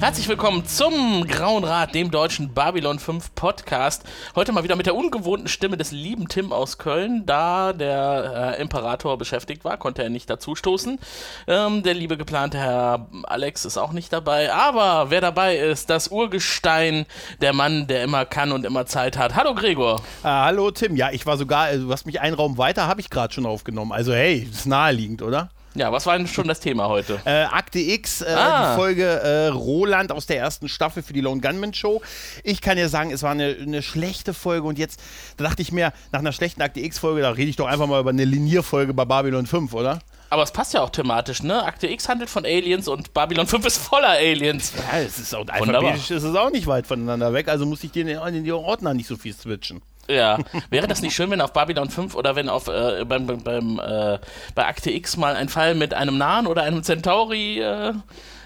Herzlich willkommen zum Grauen Rat, dem deutschen Babylon 5 Podcast. Heute mal wieder mit der ungewohnten Stimme des lieben Tim aus Köln. Da der äh, Imperator beschäftigt war, konnte er nicht dazustoßen. Ähm, der liebe geplante Herr Alex ist auch nicht dabei. Aber wer dabei ist, das Urgestein, der Mann, der immer kann und immer Zeit hat. Hallo Gregor. Äh, hallo Tim. Ja, ich war sogar, also, du hast mich einen Raum weiter, habe ich gerade schon aufgenommen. Also hey, ist naheliegend, oder? Ja, was war denn schon das Thema heute? Äh, Akte X, äh, Ah. die Folge äh, Roland aus der ersten Staffel für die Lone Gunman Show. Ich kann ja sagen, es war eine, eine schlechte Folge und jetzt, da dachte ich mir, nach einer schlechten Akte X-Folge, da rede ich doch einfach mal über eine Linierfolge bei Babylon 5, oder? Aber es passt ja auch thematisch, ne? Akte X handelt von Aliens und Babylon 5 ist voller Aliens. Ja, es ist auch alphabetisch ist es auch nicht weit voneinander weg, also muss ich den in die Ordner nicht so viel switchen. Ja, wäre das nicht schön, wenn auf Babylon 5 oder wenn auf äh, beim, beim, äh, bei Akte X mal ein Fall mit einem Nahen oder einem Centauri äh,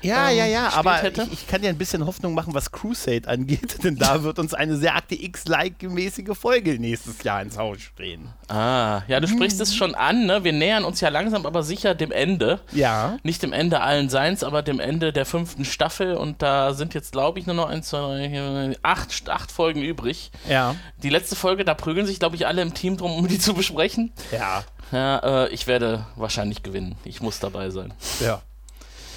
Ja, ähm, ja, ja, aber hätte? ich, ich kann dir ein bisschen Hoffnung machen, was Crusade angeht, denn da wird uns eine sehr Akte X-like-mäßige Folge nächstes Jahr ins Haus stehen. Ah, ja, du sprichst es schon an, ne? Wir nähern uns ja langsam aber sicher dem Ende. Ja. Nicht dem Ende allen Seins, aber dem Ende der fünften Staffel und da sind jetzt, glaube ich, nur noch eins, zwei, acht, acht Folgen übrig. Ja. Die letzte Folge, da prügeln sich, glaube ich, alle im Team drum, um die zu besprechen. Ja. Ja, äh, ich werde wahrscheinlich gewinnen. Ich muss dabei sein. Ja.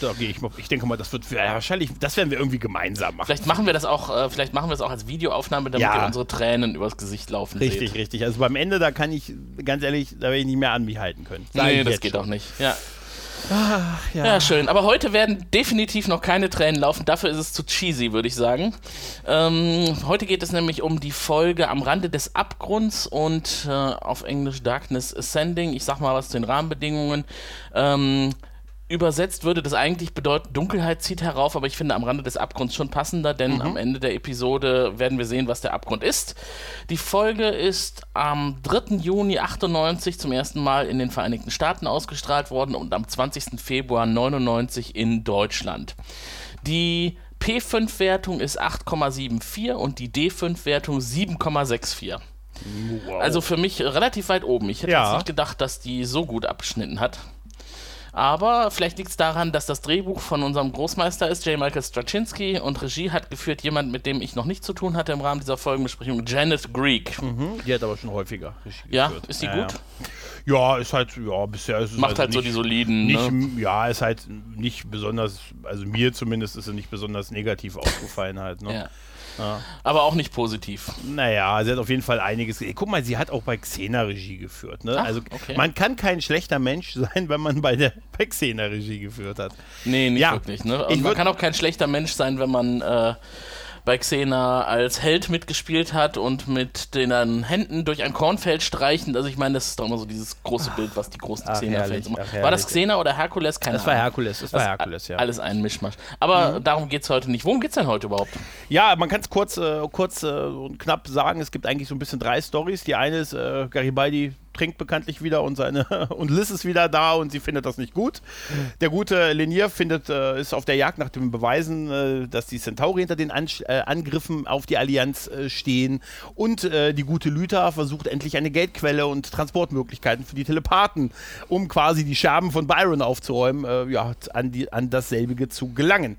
Da gehe ich mal. Ich denke mal, das wird ja, wahrscheinlich, das werden wir irgendwie gemeinsam machen. Vielleicht machen wir das auch, äh, vielleicht machen wir es auch als Videoaufnahme, damit Ja. ihr unsere Tränen übers Gesicht laufen Richtig, seht. richtig. Also beim Ende, da kann ich, ganz ehrlich, da werde ich nicht mehr an mich halten können. Sag Nee, das geht schon. auch nicht. Ja. Ja. ja, schön. Aber heute werden definitiv noch keine Tränen laufen. Dafür ist es zu cheesy, würde ich sagen. Ähm, heute geht es nämlich um die Folge am Rande des Abgrunds und äh, auf Englisch Darkness Ascending. Ich sag mal was zu den Rahmenbedingungen. Ähm, Übersetzt würde das eigentlich bedeuten, Dunkelheit zieht herauf, aber ich finde am Rande des Abgrunds schon passender, denn am Ende der Episode werden wir sehen, was der Abgrund ist. Die Folge ist am 3. Juni 98 zum ersten Mal in den Vereinigten Staaten ausgestrahlt worden und am 20. Februar 99 in Deutschland. Die P5-Wertung ist 8,74 und die D5-Wertung 7,64. Wow. Also für mich relativ weit oben. Ich hätte Ja. jetzt nicht gedacht, dass die so gut abgeschnitten hat. Aber vielleicht liegt es daran, dass das Drehbuch von unserem Großmeister ist, J. Michael Straczynski, und Regie hat geführt jemand, mit dem ich noch nicht zu tun hatte im Rahmen dieser Folgenbesprechung, Janet Greek. Mhm, Die hat aber schon häufiger Regie Ja, geführt. ist die ja, gut? Ja. ja, ist halt, ja, bisher ist es Macht also halt so nicht, die soliden. Nicht, ne? Ja, ist halt nicht besonders, also mir zumindest ist er nicht besonders negativ aufgefallen halt. Ne? Ja. Ja. Aber auch nicht positiv. Naja, sie hat auf jeden Fall einiges. Guck mal, sie hat auch bei Xena Regie geführt. Ne? Ach, also okay. man kann kein schlechter Mensch sein, wenn man bei der bei Xena Regie geführt hat. Nee, nicht Ja. wirklich. Ne? Und Ich man kann auch kein schlechter Mensch sein, wenn man äh, bei Xena als Held mitgespielt hat und mit den Händen durch ein Kornfeld streichend. Also ich meine, das ist doch immer so dieses große Bild, was die großen Xena-Fans immer. ach, War das. Xena oder Herkules? Keine Das war Ahnung. Herkules, das war Herkules, ja. Mhm. Alles ein Mischmasch. Aber darum geht es heute nicht. Worum geht es denn heute überhaupt? Ja, man kann es kurz, äh, kurz äh, und knapp sagen. Es gibt eigentlich so ein bisschen drei Stories. Die eine ist, äh, Garibaldi trinkt bekanntlich wieder und seine und Liz ist wieder da und sie findet das nicht gut. Der gute Lenier findet, äh, ist auf der Jagd nach den Beweisen, äh, dass die Centauri hinter den An äh, Angriffen auf die Allianz äh, stehen. Und äh, die gute Lyta versucht endlich eine Geldquelle und Transportmöglichkeiten für die Telepathen, um quasi die Scherben von Byron aufzuräumen, äh, ja, an, die, an dasselbige zu gelangen.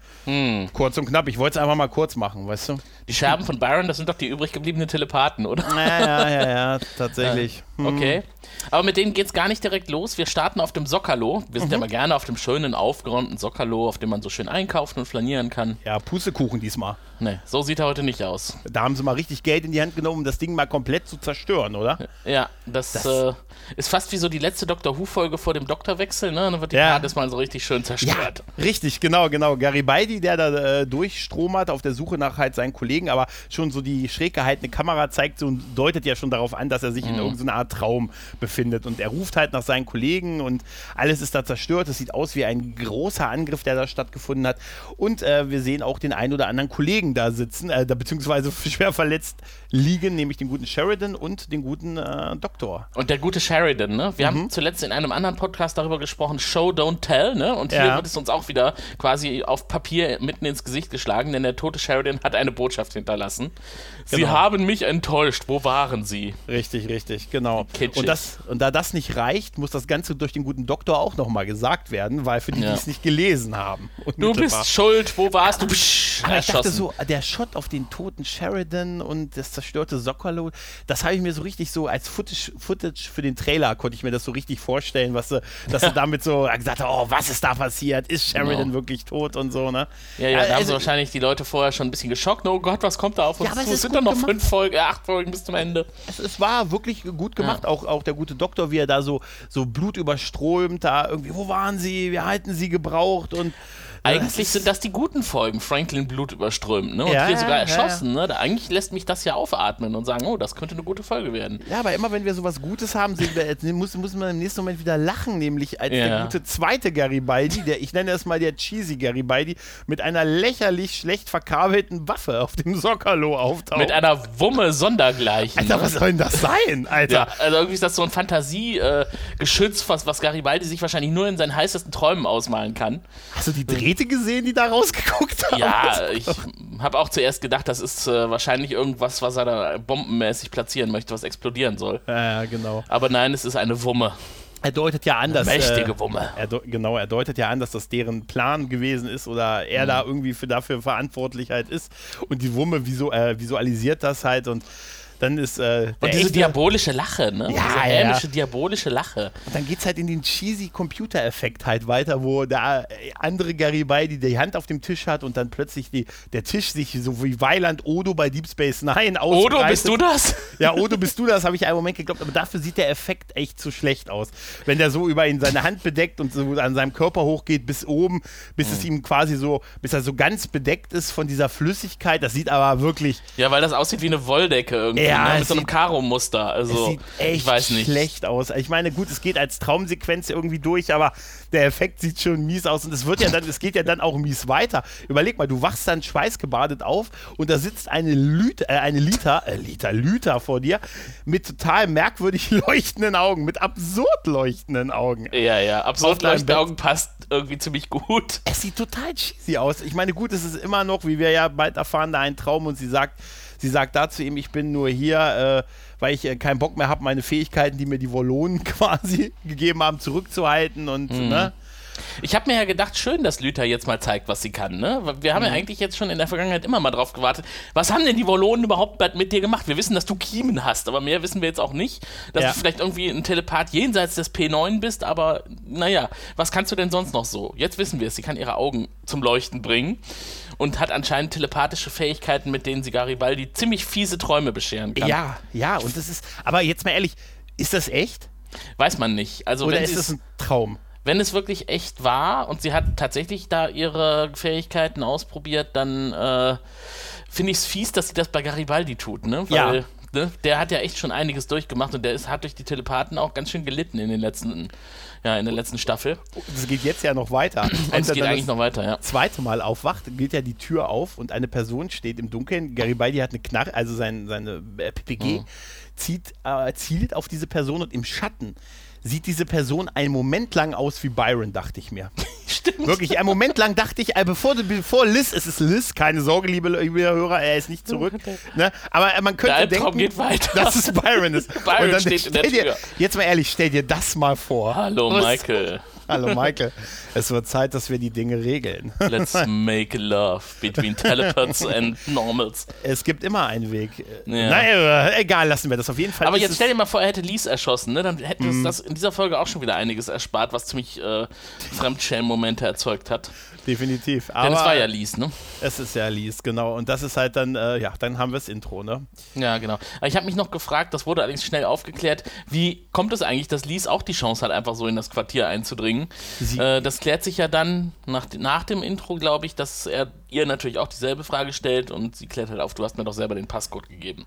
Kurz und knapp. Ich wollte es einfach mal kurz machen, weißt du? Die Scherben von Byron, das sind doch die übrig gebliebenen Telepathen, oder? Ja, ja, ja, ja, tatsächlich. Okay. Aber mit denen geht es gar nicht direkt los. Wir starten auf dem Sockerlo. Wir sind ja mal gerne auf dem schönen, aufgeräumten Sockerlo, auf dem man so schön einkaufen und flanieren kann. Ja, Pustekuchen diesmal. Ne, so sieht er heute nicht aus. Da haben sie mal richtig Geld in die Hand genommen, um das Ding mal komplett zu zerstören, oder? Ja, das, Das- äh, ist fast wie so die letzte Doctor Who-Folge vor dem Doktorwechsel, ne? Dann wird die Ja. TARDIS mal so richtig schön zerstört. Richtig, genau, genau. Garibaldi, der da äh, durchstromert auf der Suche nach halt seinen Kollegen, aber schon so die schräg gehaltene Kamera zeigt so und deutet ja schon darauf an, dass er sich in irgendeiner Art Traum befindet. Und er ruft halt nach seinen Kollegen und alles ist da zerstört. Es sieht aus wie ein großer Angriff, der da stattgefunden hat. Und äh, wir sehen auch den einen oder anderen Kollegen da sitzen, äh, beziehungsweise schwer verletzt liegen, nämlich den guten Sheridan und den guten äh, Doktor. Und der gute Sheridan, ne? Wir mhm. haben zuletzt in einem anderen Podcast darüber gesprochen, Show, Don't Tell, ne? Und hier ja. wird es uns auch wieder quasi auf Papier mitten ins Gesicht geschlagen, denn der tote Sheridan hat eine Botschaft hinterlassen. Genau. Sie haben mich enttäuscht. Wo waren Sie? Richtig, richtig, genau. Und, das, und da das nicht reicht, muss das Ganze durch den guten Doktor auch nochmal gesagt werden, weil für die, ja. die es nicht gelesen haben. Du bist schuld. Wo warst du? Psch, aber ich dachte so, der Shot auf den toten Sheridan und das zerstörte Sockerlo, das habe ich mir so richtig so als Footage, Footage für den Trailer konnte ich mir das so richtig vorstellen, was sie, dass sie damit so gesagt haben, oh, was ist da passiert? Ist Sheridan genau. wirklich tot und so, ne? Ja, ja, da haben sie wahrscheinlich die Leute vorher schon ein bisschen geschockt. Oh Gott, was kommt da auf uns ja, zu? Doch noch gemacht. fünf Folgen, äh, acht Folgen bis zum Ende. Es, es war wirklich gut gemacht. Ja. Auch, auch der gute Doktor, wie er da so, so blutüberströmt, da irgendwie, wo waren sie? Wir halten sie gebraucht und eigentlich sind das die guten Folgen. Franklin Blut überströmt, ne? Und ja, hier sogar erschossen, ja, ja. ne? Eigentlich lässt mich das ja aufatmen und sagen, oh, das könnte eine gute Folge werden. Ja, aber immer wenn wir sowas Gutes haben, wir, muss, muss man im nächsten Moment wieder lachen, nämlich als der gute zweite Garibaldi, der, ich nenne es mal der cheesy Garibaldi, mit einer lächerlich schlecht verkabelten Waffe auf dem Sockerlo auftaucht. Mit einer Wumme sondergleichen. Alter, ne? was soll denn das sein, Alter? Also irgendwie ist das so ein Fantasiegeschütz, äh, was, was Garibaldi sich wahrscheinlich nur in seinen heißesten Träumen ausmalen kann. Hast du die Dreh Leute gesehen, die da rausgeguckt haben. Ja, ich habe auch zuerst gedacht, das ist äh, wahrscheinlich irgendwas, was er da bombenmäßig platzieren möchte, was explodieren soll. Ja, genau. Aber nein, es ist eine Wumme. Er deutet ja an, dass. Mächtige äh, Wumme. Er genau, er deutet ja an, dass das deren Plan gewesen ist oder er mhm. da irgendwie für, dafür verantwortlich halt ist. Und die Wumme äh, visualisiert das halt und dann ist. Äh, und diese diabolische Lache, ne? Ja, diese hämische, ja. diabolische Lache. Und dann geht es halt in den cheesy Computer-Effekt halt weiter, wo der andere Garibaldi die Hand auf dem Tisch hat und dann plötzlich die, der Tisch sich so wie Weiland Odo bei Deep Space Nine ausbreitet. Odo, bist du das? Ja, Odo, bist du das, habe ich einen Moment geglaubt, aber dafür sieht der Effekt echt zu schlecht aus. Wenn der so über ihn seine Hand bedeckt und so an seinem Körper hochgeht bis oben, bis mhm. es ihm quasi so, bis er so ganz bedeckt ist von dieser Flüssigkeit, das sieht aber wirklich. Ja, weil das aussieht wie eine Wolldecke irgendwie ja, ne? mit so einem Karo-Muster. Also, sieht echt ich weiß nicht. schlecht aus. Ich meine, gut, es geht als Traumsequenz irgendwie durch, aber der Effekt sieht schon mies aus und es wird ja dann, es geht ja dann auch mies weiter. Überleg mal, du wachst dann schweißgebadet auf und da sitzt eine Lüte, äh, eine Liter, äh, Liter, Lüter vor dir mit total merkwürdig leuchtenden Augen, mit absurd leuchtenden Augen. Ja, ja, absurd leuchtende Augen passt irgendwie ziemlich gut. Es sieht total cheesy aus. Ich meine, gut, es ist immer noch, wie wir ja bald erfahren, da ein Traum und sie sagt, Sie sagt dazu ihm, ich bin nur hier, äh, weil ich äh, keinen Bock mehr habe, meine Fähigkeiten, die mir die Wollonen quasi gegeben haben, zurückzuhalten und, mhm. ne? Ich habe mir ja gedacht, schön, dass Lüther jetzt mal zeigt, was sie kann. Ne? Wir haben mhm. ja eigentlich jetzt schon in der Vergangenheit immer mal drauf gewartet. Was haben denn die Wollonen überhaupt mit dir gemacht? Wir wissen, dass du Kiemen hast, aber mehr wissen wir jetzt auch nicht. Dass ja. du vielleicht irgendwie ein Telepath jenseits des P9 bist, aber naja, was kannst du denn sonst noch so? Jetzt wissen wir es. Sie kann ihre Augen zum Leuchten bringen und hat anscheinend telepathische Fähigkeiten, mit denen sie Garibaldi ziemlich fiese Träume bescheren kann. Ja, ja, und das ist, aber jetzt mal ehrlich, ist das echt? Weiß man nicht. Also Oder ist das ein Traum? Wenn es wirklich echt war und sie hat tatsächlich da ihre Fähigkeiten ausprobiert, dann äh, finde ich es fies, dass sie das bei Garibaldi tut, ne? Weil, ja. Ne, der hat ja echt schon einiges durchgemacht und der ist, hat durch die Telepathen auch ganz schön gelitten in den letzten ja, in der letzten Staffel. Es geht jetzt ja noch weiter. Es geht eigentlich noch weiter, ja. zweite Mal aufwacht, geht ja die Tür auf und eine Person steht im Dunkeln. Garibaldi hat eine Knarre, also sein, seine äh, PPG, mhm. zieht, äh, zielt auf diese Person und im Schatten sieht diese Person einen Moment lang aus wie Byron, dachte ich mir. Stimmt. Wirklich, einen Moment lang dachte ich, äh, bevor, bevor Liz, es ist Liz, keine Sorge, liebe, liebe Hörer, er ist nicht zurück. Ne? Aber äh, man könnte denken, geht weiter. dass es Byron ist. Byron Und dann steht in der Tür. Dir, jetzt mal ehrlich, stell dir das mal vor. Hallo, Michael. Hallo Michael. Es wird Zeit, dass wir die Dinge regeln. Let's make love between telepaths and normals. Es gibt immer einen Weg. Ja. Naja, egal, lassen wir das auf jeden Fall. Aber jetzt stell dir mal vor, er hätte Lies erschossen, ne? Dann hätte mm. das in dieser Folge auch schon wieder einiges erspart, was ziemlich äh, Fremdschämen-Momente erzeugt hat. Definitiv. Aber Denn es war ja Lies, ne? Es ist ja Lies, genau. Und das ist halt dann, äh, ja, dann haben wir das Intro, ne? Ja, genau. Ich habe mich noch gefragt, das wurde allerdings schnell aufgeklärt, wie kommt es eigentlich, dass Lies auch die Chance hat, einfach so in das Quartier einzudringen? Äh, das klärt sich ja dann nach, nach dem Intro, glaube ich, dass er ihr natürlich auch dieselbe Frage stellt und sie klärt halt auf, du hast mir doch selber den Passcode gegeben.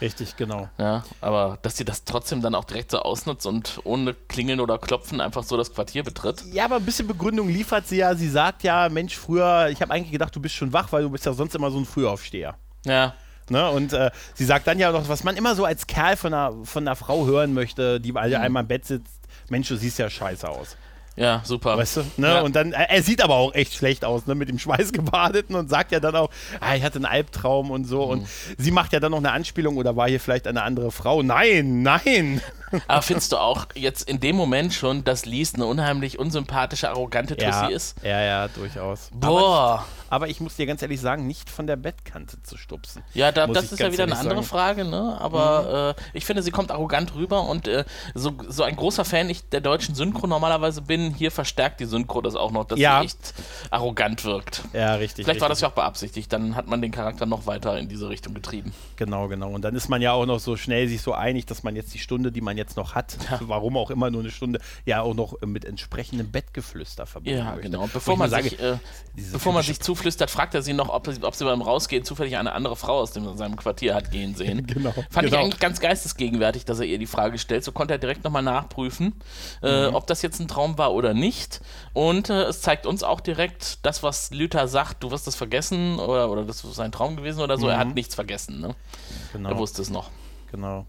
Richtig, genau. Ja, aber dass sie das trotzdem dann auch direkt so ausnutzt und ohne Klingeln oder Klopfen einfach so das Quartier betritt. Ja, aber ein bisschen Begründung liefert sie ja. Sie sagt ja, Mensch, früher, ich habe eigentlich gedacht, du bist schon wach, weil du bist ja sonst immer so ein Frühaufsteher. Ja. Ne? Und äh, sie sagt dann ja noch, was man immer so als Kerl von einer, von einer Frau hören möchte, die alle einmal im Bett sitzt. Mensch, du siehst ja scheiße aus. Ja, super. Weißt du? Ne? Ja. Und dann, er er sieht aber auch echt schlecht aus, ne? mit dem Schweißgebadeten und sagt ja dann auch, ah, ich hatte einen Albtraum und so. Mhm. Und sie macht ja dann noch eine Anspielung oder war hier vielleicht eine andere Frau? Nein, nein. Aber findest du auch jetzt in dem Moment schon, dass Lies eine unheimlich unsympathische, arrogante Tussi ist? ja, ja, durchaus. Boah. Aber ich muss dir ganz ehrlich sagen, nicht von der Bettkante zu stupsen. Ja, da, das ich ist ja wieder eine andere sagen. Frage, ne? Aber äh, ich finde, sie kommt arrogant rüber und äh, so, so ein großer Fan ich der deutschen Synchro normalerweise bin, hier verstärkt die Synchro das auch noch, dass Ja. sie echt arrogant wirkt. Ja, richtig. Vielleicht war das richtig. ja auch beabsichtigt, dann hat man den Charakter noch weiter in diese Richtung getrieben. Genau, genau. Und dann ist man ja auch noch so schnell sich so einig, dass man jetzt die Stunde, die man jetzt noch hat, warum auch immer nur eine Stunde, ja auch noch äh, mit entsprechendem Bettgeflüster verbinden Ja, möchte. genau. Und Wo bevor ich man sich, sage, äh, bevor man sich zuflüstert, fragt er sie noch, ob, ob sie beim Rausgehen zufällig eine andere Frau aus dem, seinem Quartier hat gehen sehen. Genau, Fand ich genau. eigentlich ganz geistesgegenwärtig, dass er ihr die Frage stellt. So konnte er direkt nochmal nachprüfen, äh, Mhm. ob das jetzt ein Traum war oder nicht. Und äh, es zeigt uns auch direkt, das, was Luther sagt, du wirst das vergessen oder, oder das ist ein Traum gewesen oder so. Er hat nichts vergessen. Ne? Mhm. genau, Er wusste es noch. genau.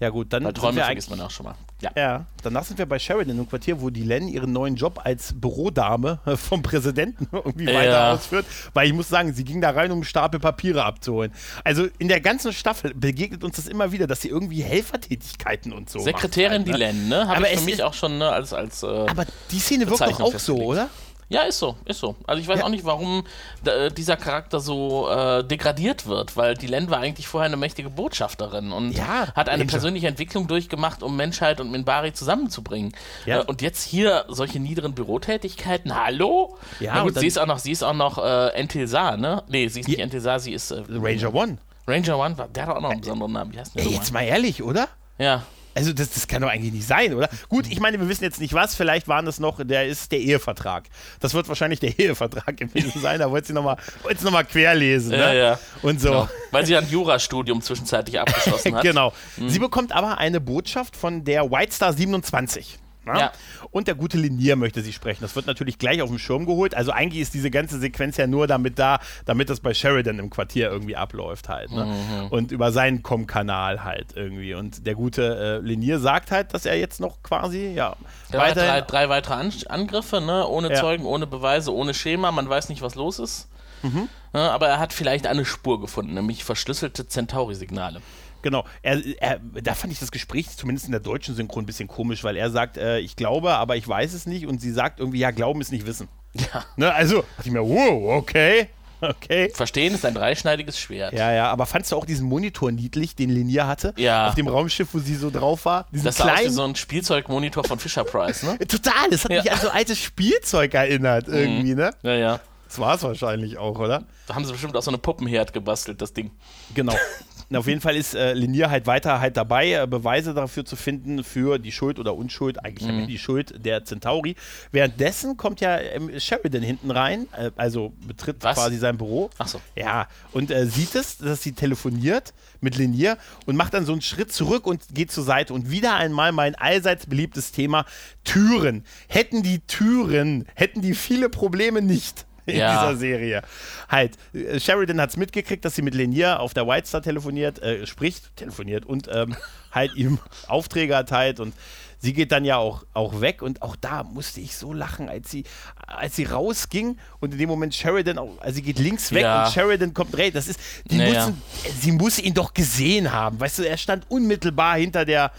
Ja gut, dann Träumen wir vergisst eigentlich- man auch schon mal. Ja. Ja, danach sind wir bei Sheridan im Quartier, wo die Len ihren neuen Job als Bürodame äh, vom Präsidenten irgendwie Ja. weiter ausführt. Weil ich muss sagen, sie ging da rein, um einen Stapel Papiere abzuholen. Also in der ganzen Staffel begegnet uns das immer wieder, dass sie irgendwie Helfertätigkeiten und so Sekretärin macht halt, ne? Dylan, ne? Habe Aber ich doch mich auch schon ne, als. als äh, Aber die Szene wirkt doch auch so, oder? Ja, ist so, ist so. Also ich weiß Ja. auch nicht, warum äh, dieser Charakter so äh, degradiert wird, weil die Len war eigentlich vorher eine mächtige Botschafterin und Ja, hat eine Angel. persönliche Entwicklung durchgemacht, um Menschheit und Minbari zusammenzubringen. Ja. Äh, und jetzt hier solche niederen Bürotätigkeiten, hallo? Ja, Na gut, sie ist auch noch, sie ist auch noch äh, Entilsar, ne? Nee, sie ist nicht. Entilsar, sie ist äh, Ranger One. Ranger One, war- der hat auch noch einen besonderen Namen. Wie heißt der Ey, jetzt mal ehrlich, oder? Ja. Also das, das kann doch eigentlich nicht sein, oder? Gut, ich meine, wir wissen jetzt nicht was, vielleicht waren das noch, der ist der Ehevertrag. Das wird wahrscheinlich der Ehevertrag gewesen sein, da wollte sie nochmal noch mal querlesen. Ja, ne? ja. Und so. Genau. Weil sie ein Jurastudium zwischenzeitlich abgeschlossen hat. Genau. Mhm. Sie bekommt aber eine Botschaft von der White Star 27. ne? Ja. Und der gute Linier möchte sie sprechen. Das wird natürlich gleich auf den Schirm geholt. Also eigentlich ist diese ganze Sequenz ja nur damit da, damit das bei Sheridan im Quartier irgendwie abläuft halt. Ne? Mhm. Und über seinen Com-Kanal halt irgendwie. Und der gute äh, Linier sagt halt, dass er jetzt noch quasi, ja, Drei, drei, drei weitere An Angriffe, ne? ohne Ja. Zeugen, ohne Beweise, ohne Schema, man weiß nicht, was los ist. Mhm. Ja, aber er hat vielleicht eine Spur gefunden, nämlich verschlüsselte Centauri-Signale. Genau, er, er, da fand ich das Gespräch zumindest in der deutschen Synchron ein bisschen komisch, weil er sagt, äh, ich glaube, aber ich weiß es nicht und sie sagt irgendwie, ja, glauben ist nicht wissen. Ja. Ne, also, dachte ich mir, wow, okay, okay. Verstehen ist ein dreischneidiges Schwert. Ja, ja, aber fandst du auch diesen Monitor niedlich, den Linier hatte? Ja. Auf dem Raumschiff, wo sie so drauf war? Diesen Das sah aus wie kleinen. so ein Spielzeugmonitor von Fisher Price, ne? Total, das hat Ja. mich an so altes Spielzeug erinnert, irgendwie, ne? Ja, ja. Das war es wahrscheinlich auch, oder? Da haben sie bestimmt auch so eine Puppenherd gebastelt, das Ding. Genau. Na, auf jeden Fall ist äh, Linier halt weiter halt dabei, äh, Beweise dafür zu finden für die Schuld oder Unschuld, eigentlich Mhm. die Schuld der Centauri. Währenddessen kommt ja ähm, Sheridan hinten rein, äh, also betritt Was? quasi sein Büro. Ach so. Ja, und äh, sieht es, dass sie telefoniert mit Linier und macht dann so einen Schritt zurück und geht zur Seite. Und wieder einmal mein allseits beliebtes Thema: Türen. Hätten die Türen, hätten die viele Probleme nicht in Ja. dieser Serie. Halt, äh, Sheridan hat es mitgekriegt, dass sie mit Linier auf der White Star telefoniert, äh, spricht, telefoniert und ähm, halt ihm Aufträge erteilt und sie geht dann ja auch, auch weg und auch da musste ich so lachen, als sie, als sie rausging und in dem Moment Sheridan, auch, also sie geht links weg Ja. und Sheridan kommt rechts. Das ist, die Naja. müssen, sie muss ihn doch gesehen haben. Weißt du, er stand unmittelbar hinter der,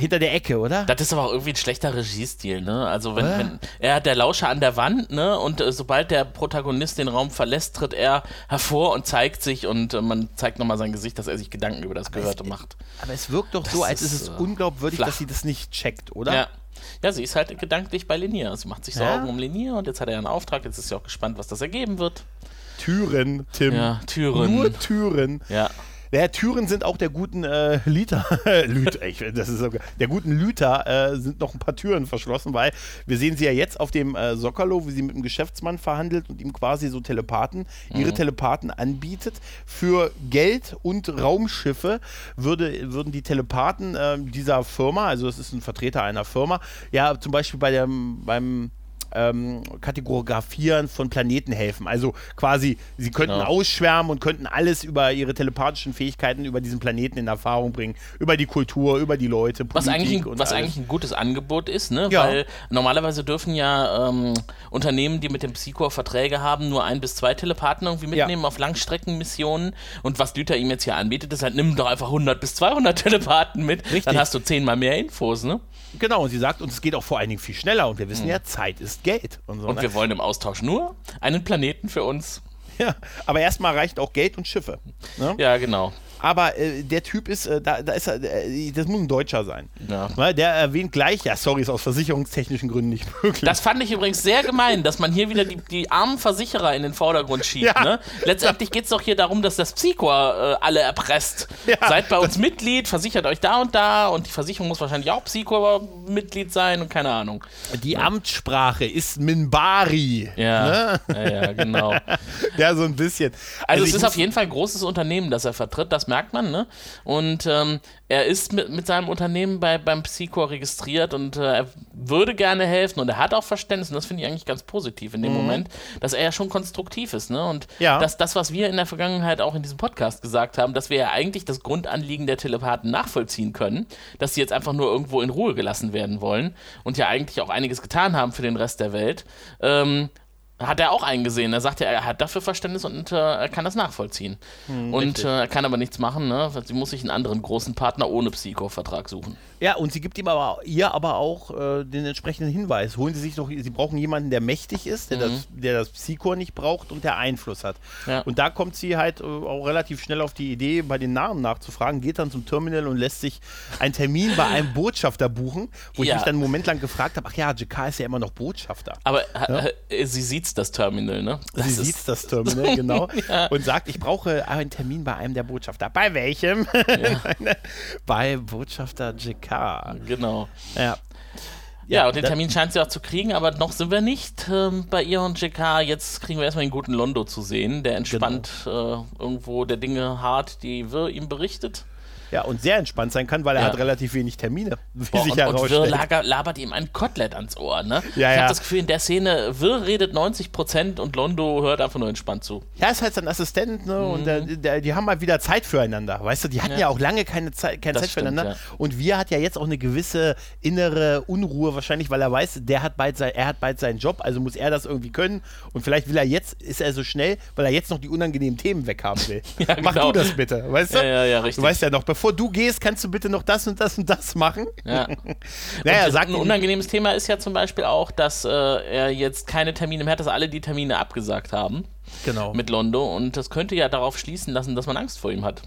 hinter der Ecke, oder? Das ist aber auch irgendwie ein schlechter Regiestil, ne? Also wenn, wenn er hat der Lauscher an der Wand, ne? Und äh, sobald der Protagonist den Raum verlässt, tritt er hervor und zeigt sich und äh, man zeigt nochmal sein Gesicht, dass er sich Gedanken über das Gehörte es- macht. Aber es wirkt doch Das so, als ist, ist es äh, unglaubwürdig, flach. dass sie das nicht checkt, oder? Ja. Ja, sie ist halt gedanklich bei Linier. Sie macht sich Ja. Sorgen um Linier und jetzt hat er einen Auftrag. Jetzt ist sie auch gespannt, was das ergeben wird. Türen, Tim. Ja, Türen. Nur Türen. Ja. Naja, Türen sind auch der guten äh, Liter, Lüter, ich, das ist so, der guten Lüter äh, sind noch ein paar Türen verschlossen, weil wir sehen sie ja jetzt auf dem äh, Sockerlo, wie sie mit dem Geschäftsmann verhandelt und ihm quasi so Telepathen, ihre Mhm. Telepathen anbietet. Für Geld und Raumschiffe würde, würden die Telepathen äh, dieser Firma, also das ist ein Vertreter einer Firma, ja zum Beispiel bei dem, beim ähm, Kategorisieren von Planeten helfen. Also quasi, sie könnten Genau. ausschwärmen und könnten alles über ihre telepathischen Fähigkeiten über diesen Planeten in Erfahrung bringen. Über die Kultur, über die Leute, Was Politik eigentlich, ein, und was alles. eigentlich ein gutes Angebot ist, ne? Ja. Weil normalerweise dürfen ja ähm, Unternehmen, die mit dem Psychor Verträge haben, nur ein bis zwei Telepathen irgendwie Ja. mitnehmen auf Langstreckenmissionen. Und was Lüther ihm jetzt hier anbietet, ist halt, nimm doch einfach 100 bis 200 Telepathen mit. Richtig. Dann hast du zehnmal mehr Infos, ne? Genau, und sie sagt, und es geht auch vor allen Dingen viel schneller. Und wir wissen ja, Zeit ist Geld. Und so, Und ne? wir wollen im Austausch nur einen Planeten für uns. ja, aber erstmal reicht auch Geld und Schiffe. Ne? Ja, genau. Aber äh, der Typ ist, äh, da, da ist er, äh, das muss ein Deutscher sein. Ja. Weil Der erwähnt gleich, ja, sorry, ist aus versicherungstechnischen Gründen nicht möglich. Das fand ich übrigens sehr gemein, dass man hier wieder die, die armen Versicherer in den Vordergrund schiebt. Ja. Ne? Letztendlich geht es doch hier darum, dass das Psychor äh, alle erpresst. Ja. Seid bei uns Mitglied, versichert euch da und da und die Versicherung muss wahrscheinlich auch Psychor-Mitglied sein und keine Ahnung. Die Amtssprache ist Minbari. Ja, Ne? ja, ja genau. Ja, so ein bisschen. Also, ich es ist auf jeden Fall ein großes Unternehmen, das er vertritt, das merkt man, ne? Und ähm, er ist mit, mit seinem Unternehmen bei, beim Psychor registriert und äh, er würde gerne helfen und er hat auch Verständnis und das finde ich eigentlich ganz positiv in dem Moment, dass er ja schon konstruktiv ist, ne? Und Ja. dass das, was wir in der Vergangenheit auch in diesem Podcast gesagt haben, dass wir ja eigentlich das Grundanliegen der Telepathen nachvollziehen können, dass sie jetzt einfach nur irgendwo in Ruhe gelassen werden wollen und ja eigentlich auch einiges getan haben für den Rest der Welt. Ähm, hat er auch eingesehen. Er sagt ja, er hat dafür Verständnis und äh, er kann das nachvollziehen. und richtig. äh, er kann aber nichts machen. Ne? Sie muss sich einen anderen großen Partner ohne Psycho-Vertrag suchen. Ja, und sie gibt ihm aber ihr aber auch äh, den entsprechenden Hinweis. Holen Sie sich doch, Sie brauchen jemanden, der mächtig ist, der, das, der das Psychor nicht braucht und der Einfluss hat. Mhm. Ja. Und da kommt sie halt äh, auch relativ schnell auf die Idee, bei den Namen nachzufragen, geht dann zum Terminal und lässt sich einen Termin bei einem Botschafter buchen, wo ich Ja. mich dann einen Moment lang gefragt habe, ach ja, Jakar ist ja immer noch Botschafter. Aber äh, sie sieht's das Terminal, ne? Das sie ist- sieht das Terminal, genau, und sagt, ich brauche einen Termin bei einem der Botschafter. Bei welchem? bei Botschafter Genau. Ja. Ja, und den Termin scheint sie auch zu kriegen, aber noch sind wir nicht ähm, bei ihr und JK. Jetzt kriegen wir erstmal den guten Londo zu sehen, der entspannt Genau. äh, irgendwo der Dinge hart, die wir ihm berichtet. Ja, und sehr entspannt sein kann, weil er Ja. hat relativ wenig Termine, wie Boah, sich und, und Wirr labert ihm ein Kotelett ans Ohr, ne? Ja, ich ja. habe das Gefühl, in der Szene, Wirr redet 90% und Londo hört einfach nur entspannt zu. Ja, ist halt sein Assistent, ne? Und der, der, die haben mal wieder Zeit füreinander. Weißt du, die hatten ja, Mhm. Ja. auch lange keine, Zeit, keine Das Zeit stimmt, füreinander. Und wir hat ja jetzt auch eine gewisse innere Unruhe, wahrscheinlich, weil er weiß, der hat bald sein, er hat bald seinen Job, also muss er das irgendwie können. Und vielleicht will er jetzt, ist er so schnell, weil er jetzt noch die unangenehmen Themen weghaben will. Ja, Mach genau. du das bitte, weißt du? Ja, ja, ja, Du richtig. weißt ja noch, bevor du gehst, kannst du bitte noch das und das und das machen. Ja. Naja, und sagt ein unangenehmes Thema ist ja zum Beispiel auch, dass äh, er jetzt keine Termine mehr hat, dass alle die Termine abgesagt haben Genau. mit Londo und das könnte ja darauf schließen lassen, dass man Angst vor ihm hat.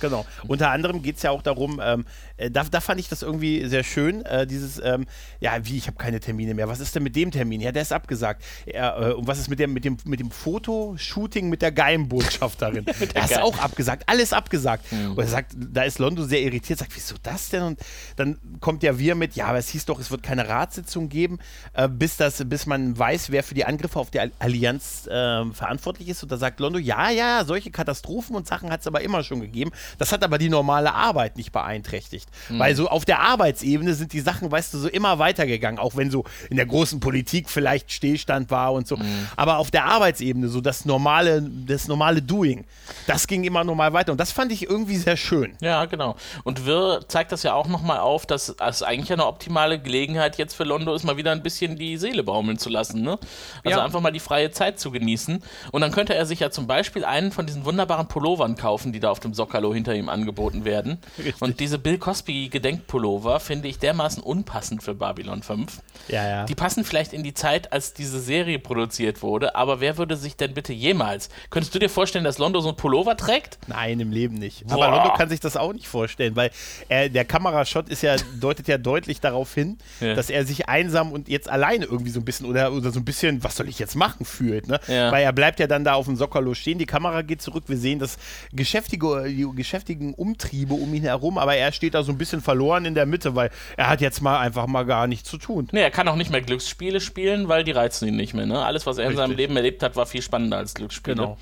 Genau. Unter anderem geht es ja auch darum, ähm, äh, da, da fand ich das irgendwie sehr schön, äh, dieses, ähm, ja, wie, ich habe keine Termine mehr. Was ist denn mit dem Termin? Ja, der ist abgesagt. Ja, äh, und was ist mit dem, mit dem, mit dem Fotoshooting mit der Geimbotschafterin? der ist auch abgesagt, alles abgesagt. Mhm. Und er sagt, da ist Londo sehr irritiert, sagt, wieso das denn? Und dann kommt ja wir mit, ja, aber es hieß doch, es wird keine Ratssitzung geben, äh, bis, das, bis man weiß, wer für die Angriffe auf die Al- Allianz äh, verantwortlich ist. Und da sagt Londo, ja, ja, solche Katastrophen und Sachen hat es aber immer schon gegeben. Das hat aber die normale Arbeit nicht beeinträchtigt. Weil so auf der Arbeitsebene sind die Sachen, weißt du, so immer weitergegangen, auch wenn so in der großen Politik vielleicht Stillstand war und so. Aber auf der Arbeitsebene, so das normale, das normale Doing, das ging immer normal weiter. Und das fand ich irgendwie sehr schön. Ja, genau. Und Wirr zeigt das ja auch nochmal auf, dass es eigentlich eine optimale Gelegenheit jetzt für Londo ist, mal wieder ein bisschen die Seele baumeln zu lassen. Ne? Also Ja. einfach mal die freie Zeit zu genießen. Und dann könnte er sich ja zum Beispiel einen von diesen wunderbaren Pullovern kaufen, die da auf dem Sockerlo hinter ihm angeboten werden. Richtig. Und diese Bill Cosby Gedenkpullover finde ich dermaßen unpassend für Babylon 5. Ja, ja. Die passen vielleicht in die Zeit, als diese Serie produziert wurde, aber wer würde sich denn bitte jemals, könntest du dir vorstellen, dass Londo so ein Pullover trägt? Nein, im Leben nicht. Boah. Aber Londo kann sich das auch nicht vorstellen, weil äh, der Kamerashot ist ja, deutet ja deutlich darauf hin, Ja. dass er sich einsam und jetzt alleine irgendwie so ein bisschen oder, oder so ein bisschen, was soll ich jetzt machen, fühlt. Ne? Ja. Weil er bleibt ja dann da auf dem Sockerlo stehen, die Kamera geht zurück, wir sehen das geschäftige, die geschäftigen Umtriebe um ihn herum, aber er steht da so ein bisschen verloren in der Mitte, weil er hat jetzt mal einfach mal gar nichts zu tun. Nee, er kann auch nicht mehr Glücksspiele spielen, weil die reizen ihn nicht mehr. Ne? Alles, was er in seinem Richtig. Leben erlebt hat, war viel spannender als Glücksspiele. Genau.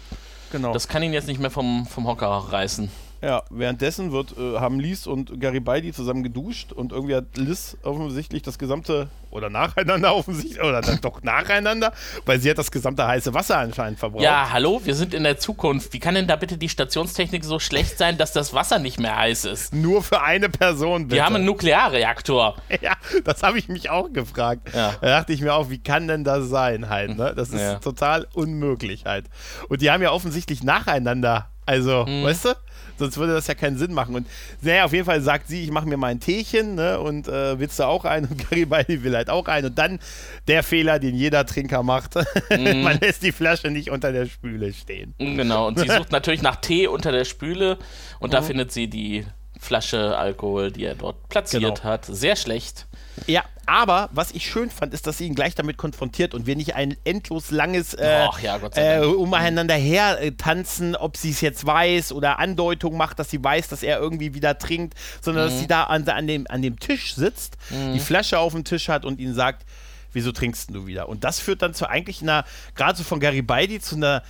Genau. Das kann ihn jetzt nicht mehr vom, vom Hocker reißen. Ja, währenddessen wird, äh, haben Liz und Garibaldi zusammen geduscht und irgendwie hat Liz offensichtlich das gesamte, oder nacheinander offensichtlich, oder dann doch nacheinander, weil sie hat das gesamte heiße Wasser anscheinend verbraucht. Ja, hallo, wir sind in der Zukunft. Wie kann denn da bitte die Stationstechnik so schlecht sein, dass das Wasser nicht mehr heiß ist? Nur für eine Person, bitte. Wir haben einen Nuklearreaktor. Ja, das habe ich mich auch gefragt. Ja. Da dachte ich mir auch, wie kann denn das sein halt, ne? Das ist Ja. total unmöglich halt. Und die haben ja offensichtlich nacheinander, also, Mhm. weißt du? Sonst würde das ja keinen Sinn machen. Und naja, auf jeden Fall sagt sie, ich mache mir mal ein Teechen, ne? Und äh, willst du auch ein? Und Garibaldi will halt auch ein. Und dann der Fehler, den jeder Trinker macht. Mhm. Man lässt die Flasche nicht unter der Spüle stehen. Genau, und sie sucht natürlich nach Tee unter der Spüle und Mhm. da findet sie die Flasche Alkohol, die er dort platziert Genau. hat. Sehr schlecht. Ja, aber was ich schön fand, ist, dass sie ihn gleich damit konfrontiert und wir nicht ein endlos langes äh, Och, ja, äh, umeinander her äh, tanzen, ob sie es jetzt weiß oder Andeutung macht, dass sie weiß, dass er irgendwie wieder trinkt, sondern Mhm. dass sie da an, an, dem, an dem Tisch sitzt, die Flasche auf dem Tisch hat und ihn sagt, wieso trinkst du wieder? Und das führt dann zu eigentlich einer, gerade so von Garibaldi, zu einer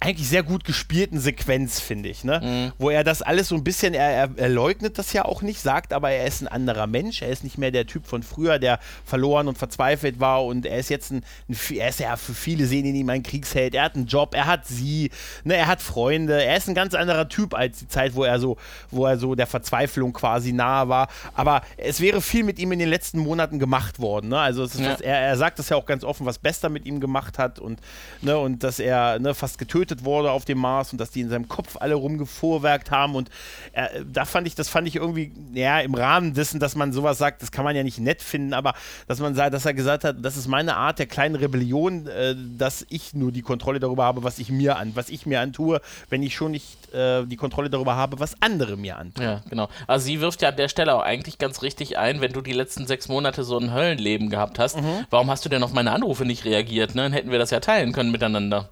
eigentlich sehr gut gespielten Sequenz, finde ich, ne? Mhm. Wo er das alles so ein bisschen, er, er, er leugnet das ja auch nicht, sagt aber, er ist ein anderer Mensch, er ist nicht mehr der Typ von früher, der verloren und verzweifelt war und er ist jetzt ein, ein er ist ja für viele sehen ihn ihm ein Kriegsheld, er hat einen Job, er hat sie, ne, er hat Freunde, er ist ein ganz anderer Typ als die Zeit, wo er so, wo er so der Verzweiflung quasi nahe war, aber es wäre viel mit ihm in den letzten Monaten gemacht worden, ne? Also Ja. was, er, er sagt das ja auch ganz offen, was Bester mit ihm gemacht hat und, ne, und dass er ne, fast getötet wurde auf dem Mars und dass die in seinem Kopf alle rumgefuhrwerkt haben und äh, da fand ich, das fand ich irgendwie, ja, im Rahmen dessen, dass man sowas sagt, das kann man ja nicht nett finden, aber dass man sagt, dass er gesagt hat, das ist meine Art der kleinen Rebellion, äh, dass ich nur die Kontrolle darüber habe, was ich mir an, was ich mir antue, wenn ich schon nicht äh, die Kontrolle darüber habe, was andere mir antun. Ja, genau. Also sie wirft ja an der Stelle auch eigentlich ganz richtig ein, wenn du die letzten sechs Monate so ein Höllenleben gehabt hast, Mhm. warum hast du denn auf meine Anrufe nicht reagiert? Ne? Dann hätten wir das ja teilen können miteinander.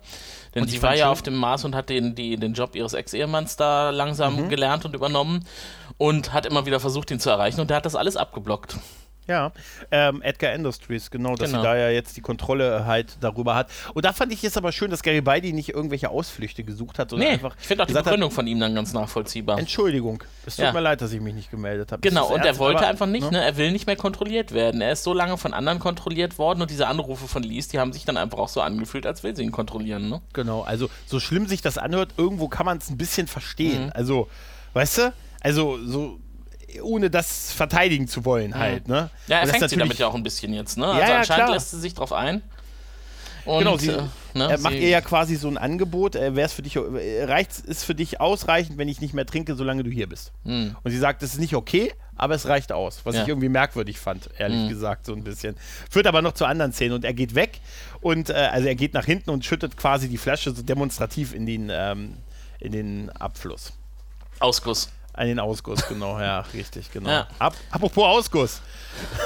Denn Und sie war ja schön- auf dem Mars und hat den, die, den Job ihres Ex-Ehemanns da langsam Mhm. gelernt und übernommen und hat immer wieder versucht, ihn zu erreichen und der hat das alles abgeblockt. Ja, ähm, Edgar Industries, genau, dass Genau. sie da ja jetzt die Kontrolle halt darüber hat. Und da fand ich es aber schön, dass Garibaldi nicht irgendwelche Ausflüchte gesucht hat, sondern Nee, einfach ich finde auch die gesagt hat, Begründung von ihm dann ganz nachvollziehbar. Entschuldigung, es tut Ja. mir leid, dass ich mich nicht gemeldet habe. Genau, und er ernst, wollte aber, einfach nicht, ne? ne? Er will nicht mehr kontrolliert werden. Er ist so lange von anderen kontrolliert worden und diese Anrufe von Lies, die haben sich dann einfach auch so angefühlt, als will sie ihn kontrollieren, ne? Genau, also so schlimm sich das anhört, irgendwo kann man es ein bisschen verstehen. Mhm. Also, weißt du? Also, so ohne das verteidigen zu wollen halt, ne? Mhm. Ja, er Und fängt sie damit ja auch ein bisschen jetzt, ne? Ja, Also ja, anscheinend klar. lässt sie sich drauf ein. Und, Genau, sie, äh, ne, er macht ihr ja quasi so ein Angebot. Äh, wär's für dich, äh, reicht ist für dich ausreichend, wenn ich nicht mehr trinke, solange du hier bist. Hm. Und sie sagt, das ist nicht okay, aber es reicht aus. Was Ja. ich irgendwie merkwürdig fand, ehrlich Mhm. gesagt, so ein bisschen. Führt aber noch zu anderen Szenen und er geht weg und äh, also er geht nach hinten und schüttet quasi die Flasche so demonstrativ in den, ähm, in den Abfluss. Ausguss. An den Ausguss, genau, ja, richtig, genau. Ja. Ab, apropos Ausguss,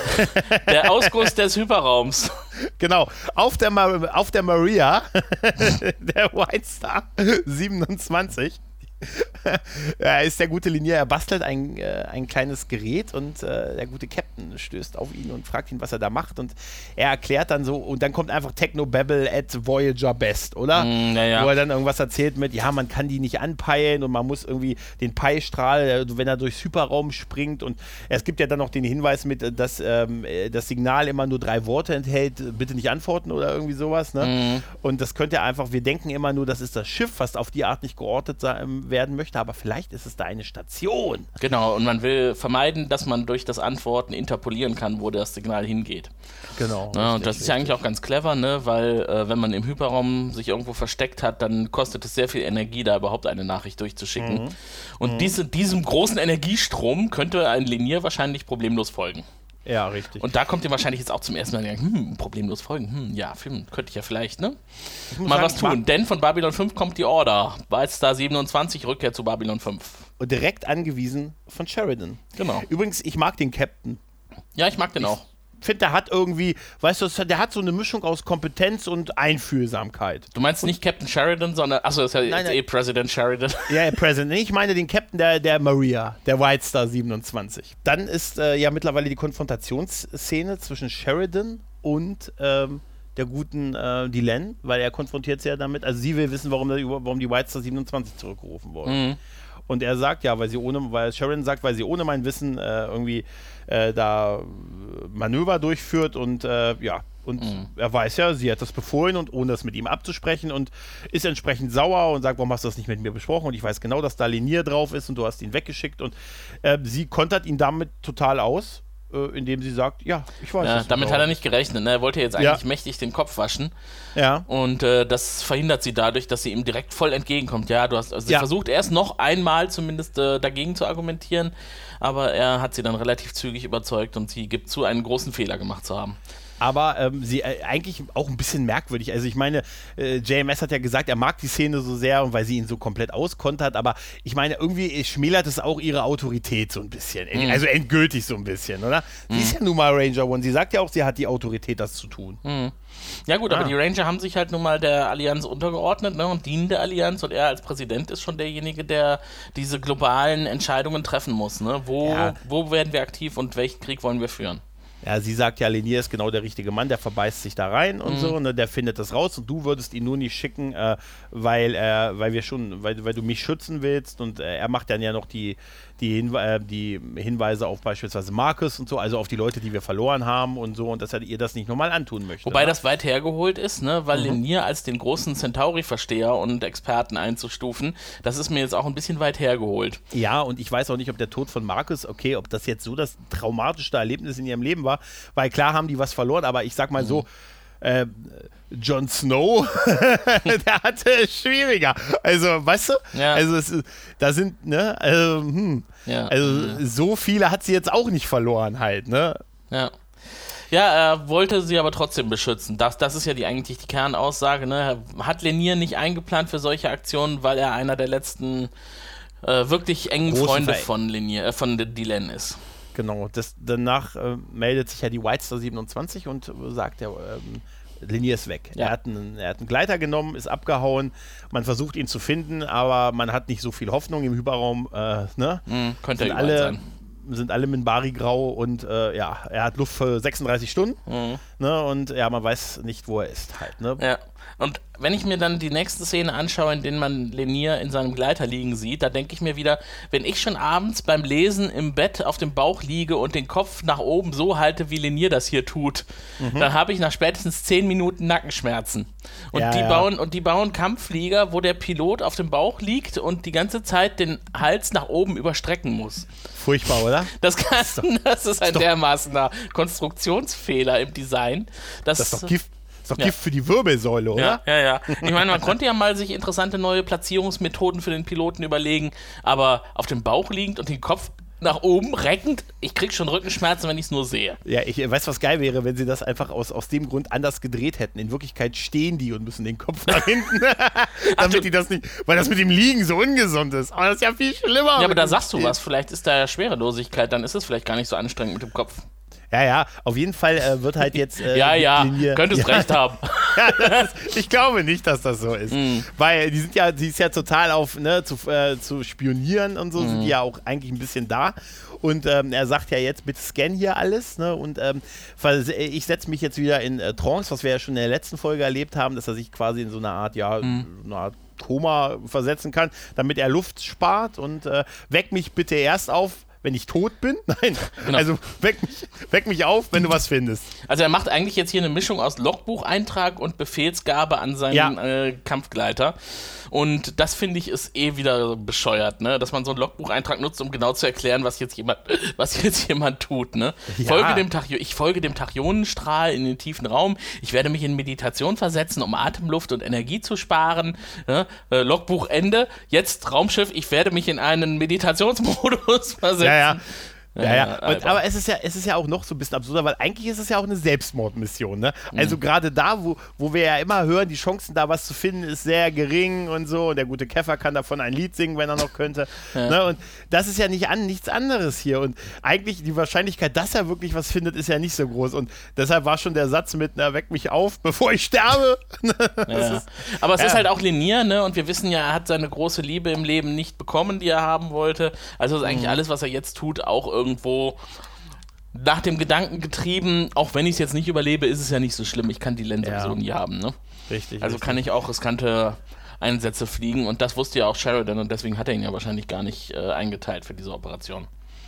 Der Ausguss des Hyperraums. genau, auf der, Ma auf der Maria, der White Star 27, ja, ist der gute Linier, er bastelt ein, äh, ein kleines Gerät und äh, der gute Captain stößt auf ihn und fragt ihn, was er da macht und er erklärt dann so und dann kommt einfach Techno-Babble at Voyager Best, oder? Mm, ja. Wo er dann irgendwas erzählt mit, ja, man kann die nicht anpeilen und man muss irgendwie den Pi-Strahl, äh, wenn er durchs Hyperraum springt und es gibt ja dann noch den Hinweis mit, dass ähm, äh, das Signal immer nur drei Worte enthält, bitte nicht antworten oder irgendwie sowas, ne? Mhm. Und das könnte einfach, wir denken immer nur, das ist das Schiff, was auf die Art nicht geortet sein, werden möchte, aber vielleicht ist es da eine Station. Genau, und man will vermeiden, dass man durch das Antworten interpolieren kann, wo das Signal hingeht. Genau. Ja, und das ist ja eigentlich auch ganz clever, ne? weil äh, wenn man im Hyperraum sich irgendwo versteckt hat, dann kostet es sehr viel Energie, da überhaupt eine Nachricht durchzuschicken. Und Diese, diesem großen Energiestrom könnte ein Linier wahrscheinlich problemlos folgen. Ja, richtig. Und da kommt ihr wahrscheinlich jetzt auch zum ersten Mal, hm, problemlos folgen, hm, ja, hm, könnte ich ja vielleicht, ne? Mal sagen, was tun, denn von Babylon 5 kommt die Order. Wildstar 27, Rückkehr zu Babylon 5. Und direkt angewiesen von Sheridan. Genau. Übrigens, ich mag den Captain. Ja, ich mag den auch. Finde, der hat irgendwie, weißt du, der hat so eine Mischung aus Kompetenz und Einfühlsamkeit. Du meinst nicht Captain Sheridan, sondern, achso, das ist ja Nein, eh President Sheridan. Ja, President. Nee, Ich meine den Captain der, der Maria, der White Star 27. Dann ist äh, ja mittlerweile die Konfrontationsszene zwischen Sheridan und ähm, der guten äh, Dylan, weil er konfrontiert sie ja damit. Also sie will wissen, warum, warum die White Star 27 zurückgerufen wurde. Mhm. Und er sagt ja, weil sie ohne, weil Sheridan sagt, weil sie ohne mein Wissen äh, irgendwie äh, da Manöver durchführt und äh, ja. Und Mhm. er weiß ja, sie hat das befohlen und ohne es mit ihm abzusprechen und ist entsprechend sauer und sagt, warum hast du das nicht mit mir besprochen? Und ich weiß genau, dass da Linier drauf ist und du hast ihn weggeschickt und äh, sie kontert ihn damit total aus, indem sie sagt, ja, ich weiß Ja, damit hat er nicht gerechnet. Ne? Er wollte jetzt Ja. eigentlich mächtig den Kopf waschen. Ja. Und äh, das verhindert sie dadurch, dass sie ihm direkt voll entgegenkommt. Ja, du hast, also sie Ja. versucht erst noch einmal zumindest äh, dagegen zu argumentieren, aber er hat sie dann relativ zügig überzeugt und sie gibt zu, einen großen Fehler gemacht zu haben. Aber ähm, sie äh, eigentlich auch ein bisschen merkwürdig. Also ich meine, äh, JMS hat ja gesagt, er mag die Szene so sehr und weil sie ihn so komplett auskontert, aber ich meine, irgendwie schmälert es auch ihre Autorität so ein bisschen. Mhm. Also endgültig so ein bisschen, oder? Sie ist ja nun mal Ranger One. Sie sagt ja auch, sie hat die Autorität, das zu tun. Ja gut, aber Ah. die Ranger haben sich halt nun mal der Allianz untergeordnet ne, und dienen der Allianz und er als Präsident ist schon derjenige, der diese globalen Entscheidungen treffen muss. Ne? Wo, Ja. wo werden wir aktiv und welchen Krieg wollen wir führen? Ja, sie sagt ja, Lenier ist genau der richtige Mann, der verbeißt sich da rein und so, ne, der findet das raus und du würdest ihn nur nicht schicken, äh, weil, äh, weil wir schon, weil, weil du mich schützen willst und äh, er macht dann ja noch die, die, Hinwe äh, die Hinweise auf beispielsweise Marcus und so, also auf die Leute, die wir verloren haben und so und dass ihr das nicht nochmal antun möchte. Wobei ne? das weit hergeholt ist, ne? weil Mhm. Lenier als den großen Centauri-Versteher und Experten einzustufen, das ist mir jetzt auch ein bisschen weit hergeholt. Ja, und ich weiß auch nicht, ob der Tod von Marcus, okay, ob das jetzt so das traumatischste Erlebnis in ihrem Leben war, weil klar haben die was verloren, aber ich sag mal so, äh, Jon Snow, der hatte es schwieriger. Also, weißt du? Ja. Also, es, ist- da sind, ne, also, hm, Ja. also so viele hat sie jetzt auch nicht verloren halt, ne? Ja. Ja, er wollte sie aber trotzdem beschützen. Das, das ist ja die, eigentlich die Kernaussage. Ne? Hat Lenier nicht eingeplant für solche Aktionen, weil er einer der letzten äh, wirklich engen Großen Freunde Ver- von Lenier, äh, von Dylan ist. Genau, das, danach äh, meldet sich ja die White Star 27 und äh, sagt, ja, ähm, Linie ist weg. Ja. Er, hat einen, er hat einen Gleiter genommen, ist abgehauen. Man versucht ihn zu finden, aber man hat nicht so viel Hoffnung im Überraum. Äh, ne? Hm, könnte sind, alle, sein. sind alle mit Bari grau und äh, ja, er hat Luft für 36 Stunden. Mhm. Ne? Und ja, man weiß nicht, wo er ist halt. Ne? Ja. Und wenn ich mir dann die nächste Szene anschaue, in der man Lenier in seinem Gleiter liegen sieht, da denke ich mir wieder, wenn ich schon abends beim Lesen im Bett auf dem Bauch liege und den Kopf nach oben so halte, wie Lenier das hier tut, Mhm. dann habe ich nach spätestens 10 Minuten Nackenschmerzen. Und, Ja, die ja. Bauen, und die bauen Kampfflieger, wo der Pilot auf dem Bauch liegt und die ganze Zeit den Hals nach oben überstrecken muss. Furchtbar, oder? Das, kann, das ist ein dermaßener Konstruktionsfehler im Design. Das, Das ist doch Gift, doch Ja. Gift für die Wirbelsäule, oder? ja, ja, ja. Ich meine, man konnte ja mal sich interessante neue Platzierungsmethoden für den Piloten überlegen, aber auf dem Bauch liegend und den Kopf nach oben reckend, ich krieg schon Rückenschmerzen, wenn ich es nur sehe. Ja, ich äh, weiß, was geil wäre, wenn sie das einfach aus, aus dem Grund anders gedreht hätten. In Wirklichkeit stehen die und müssen den Kopf nach hinten, damit die das nicht, weil das mit dem Liegen so ungesund ist. Aber das ist ja viel schlimmer. Ja, aber da sagst du was, vielleicht ist da ja Schwerelosigkeit, dann ist es vielleicht gar nicht so anstrengend mit dem Kopf. Ja, ja, auf jeden Fall äh, wird halt jetzt. Äh, Ja, ja, Linie- könntest ja, recht haben. ja, ist, ich glaube nicht, dass das so ist. Mhm. Weil die sind ja, die ist ja total auf, ne, zu, äh, zu spionieren und so, Mhm. sind die ja auch eigentlich ein bisschen da. Und ähm, er sagt ja jetzt, bitte scan hier alles, ne? Und ähm, äh, ich setze mich jetzt wieder in äh, Trance, was wir ja schon in der letzten Folge erlebt haben, dass er sich quasi in so eine Art, ja, Mhm. eine Art Koma versetzen kann, damit er Luft spart und äh, weck mich bitte erst auf, wenn ich tot bin. Nein, Genau. also weck mich, weck mich auf, wenn du was findest. Also er macht eigentlich jetzt hier eine Mischung aus Logbucheintrag und Befehlsgabe an seinen Ja. äh, Kampfgleiter. Und das finde ich ist eh wieder bescheuert, ne? Dass man so einen Logbucheintrag nutzt, um genau zu erklären, was jetzt jemand, was jetzt jemand tut, ne? Ja. Folge dem Tachyo ich folge dem Tachyonenstrahl in den tiefen Raum. Ich werde mich in Meditation versetzen, um Atemluft und Energie zu sparen. Ne? Äh, Logbuch Ende. Jetzt Raumschiff. Ich werde mich in einen Meditationsmodus versetzen. Ja, ja. Ja, ja. Und, aber es ist ja, es ist ja auch noch so ein bisschen absurder, weil eigentlich ist es ja auch eine Selbstmordmission. Ne? Also mhm. gerade da, wo, wo wir ja immer hören, die Chancen da was zu finden, ist sehr gering und so. Und der gute Käfer kann davon ein Lied singen, wenn er noch könnte. Ja. Ne? Und das ist ja nicht an, nichts anderes hier. Und eigentlich die Wahrscheinlichkeit, dass er wirklich was findet, ist ja nicht so groß. Und deshalb war schon der Satz mit, na, weck mich auf, bevor ich sterbe. ja. ist, aber es ja. ist halt auch linear, ne? Und wir wissen ja, er hat seine große Liebe im Leben nicht bekommen, die er haben wollte. Also ist eigentlich mhm. alles, was er jetzt tut, auch irgendwie irgendwo nach dem Gedanken getrieben, auch wenn ich es jetzt nicht überlebe, ist es ja nicht so schlimm. Ich kann die Lens ja. sowieso nie haben. Ne? Richtig. Also richtig. kann ich auch riskante Einsätze fliegen und das wusste ja auch Sheridan und deswegen hat er ihn ja wahrscheinlich gar nicht äh, eingeteilt für diese Operation.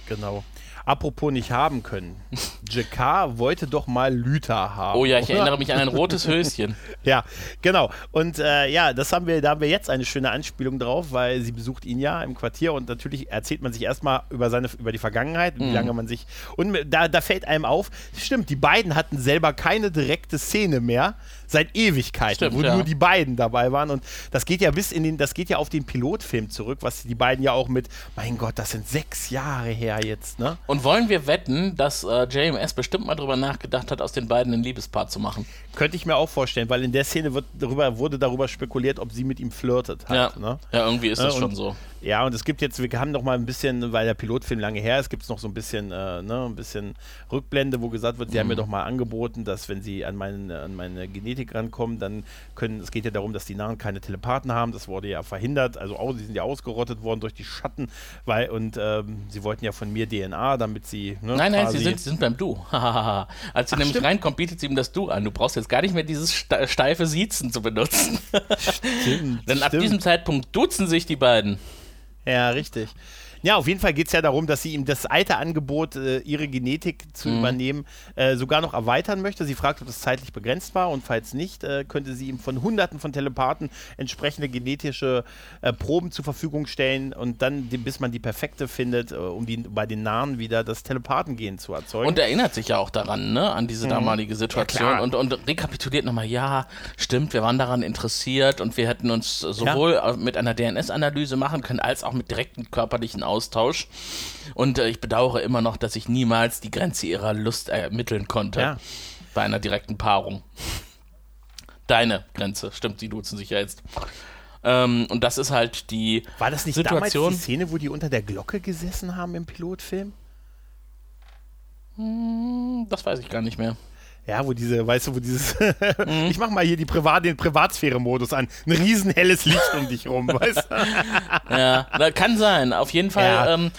Genau. Apropos nicht haben können. Jakar wollte doch mal Lüther haben. Oh ja, ich erinnere mich an ein rotes Höschen. ja, genau. Und äh, ja, das haben wir, da haben wir jetzt eine schöne Anspielung drauf, weil sie besucht ihn ja im Quartier und natürlich erzählt man sich erstmal über seine, über die Vergangenheit, mhm. wie lange man sich. Und da, da fällt einem auf, stimmt, die beiden hatten selber keine direkte Szene mehr seit Ewigkeiten, Stimmt, wo ja. nur die beiden dabei waren. Und das geht ja bis in den, das geht ja auf den Pilotfilm zurück, was die beiden ja auch mit, mein Gott, das sind sechs Jahre her jetzt, ne? Und wollen wir wetten, dass äh, JMS bestimmt mal drüber nachgedacht hat, aus den beiden ein Liebespaar zu machen? Könnte ich mir auch vorstellen, weil in der Szene wird darüber, wurde darüber spekuliert, ob sie mit ihm flirtet hat. Ja, ne? ja irgendwie ist das äh, schon so. Ja, und es gibt jetzt, wir haben noch mal ein bisschen, weil der Pilotfilm lange her ist, gibt es noch so ein bisschen, äh, ne, ein bisschen Rückblende, wo gesagt wird, sie mhm. haben mir doch mal angeboten, dass wenn sie an, meinen, an meine Genetik rankommen, dann können, es geht ja darum, dass die Nahen keine Telepathen haben, das wurde ja verhindert, also auch, sie sind ja ausgerottet worden durch die Schatten, weil, und ähm, sie wollten ja von mir DNA, damit sie, ne, Nein, nein, sie sind, sie sind beim Du. Als sie Ach, nämlich stimmt. reinkommt, bietet sie ihm das Du an. Du brauchst jetzt gar nicht mehr dieses steife Siezen zu benutzen. Stimmt, Denn ab stimmt. diesem Zeitpunkt duzen sich die beiden. Ja, richtig. Ja, auf jeden Fall geht es ja darum, dass sie ihm das alte Angebot, äh, ihre Genetik zu mhm. übernehmen, äh, sogar noch erweitern möchte. Sie fragt, ob das zeitlich begrenzt war und falls nicht, äh, könnte sie ihm von Hunderten von Telepathen entsprechende genetische äh, Proben zur Verfügung stellen und dann, bis man die perfekte findet, äh, um die, bei den Nahen wieder das Telepathengehen zu erzeugen. Und erinnert sich ja auch daran, ne, an diese mhm. damalige Situation ja, und, und rekapituliert nochmal, ja, stimmt, wir waren daran interessiert und wir hätten uns sowohl ja. mit einer DNS-Analyse machen können, als auch mit direkten körperlichen Ausdrücken Austausch. Und äh, ich bedauere immer noch, dass ich niemals die Grenze ihrer Lust ermitteln konnte. Ja. Bei einer direkten Paarung. Deine Grenze, stimmt, sie duzen sich ja jetzt. Ähm, und das ist halt die War das nicht Situation, damals die Szene, wo die unter der Glocke gesessen haben im Pilotfilm? Hm, das weiß ich gar nicht mehr. Ja, wo diese, weißt du, wo dieses, mhm. ich mach mal hier die Privat, den Privatsphäre-Modus an. Ein riesen helles Licht um dich rum, weißt du? ja, kann sein. Auf jeden Fall ja. ähm,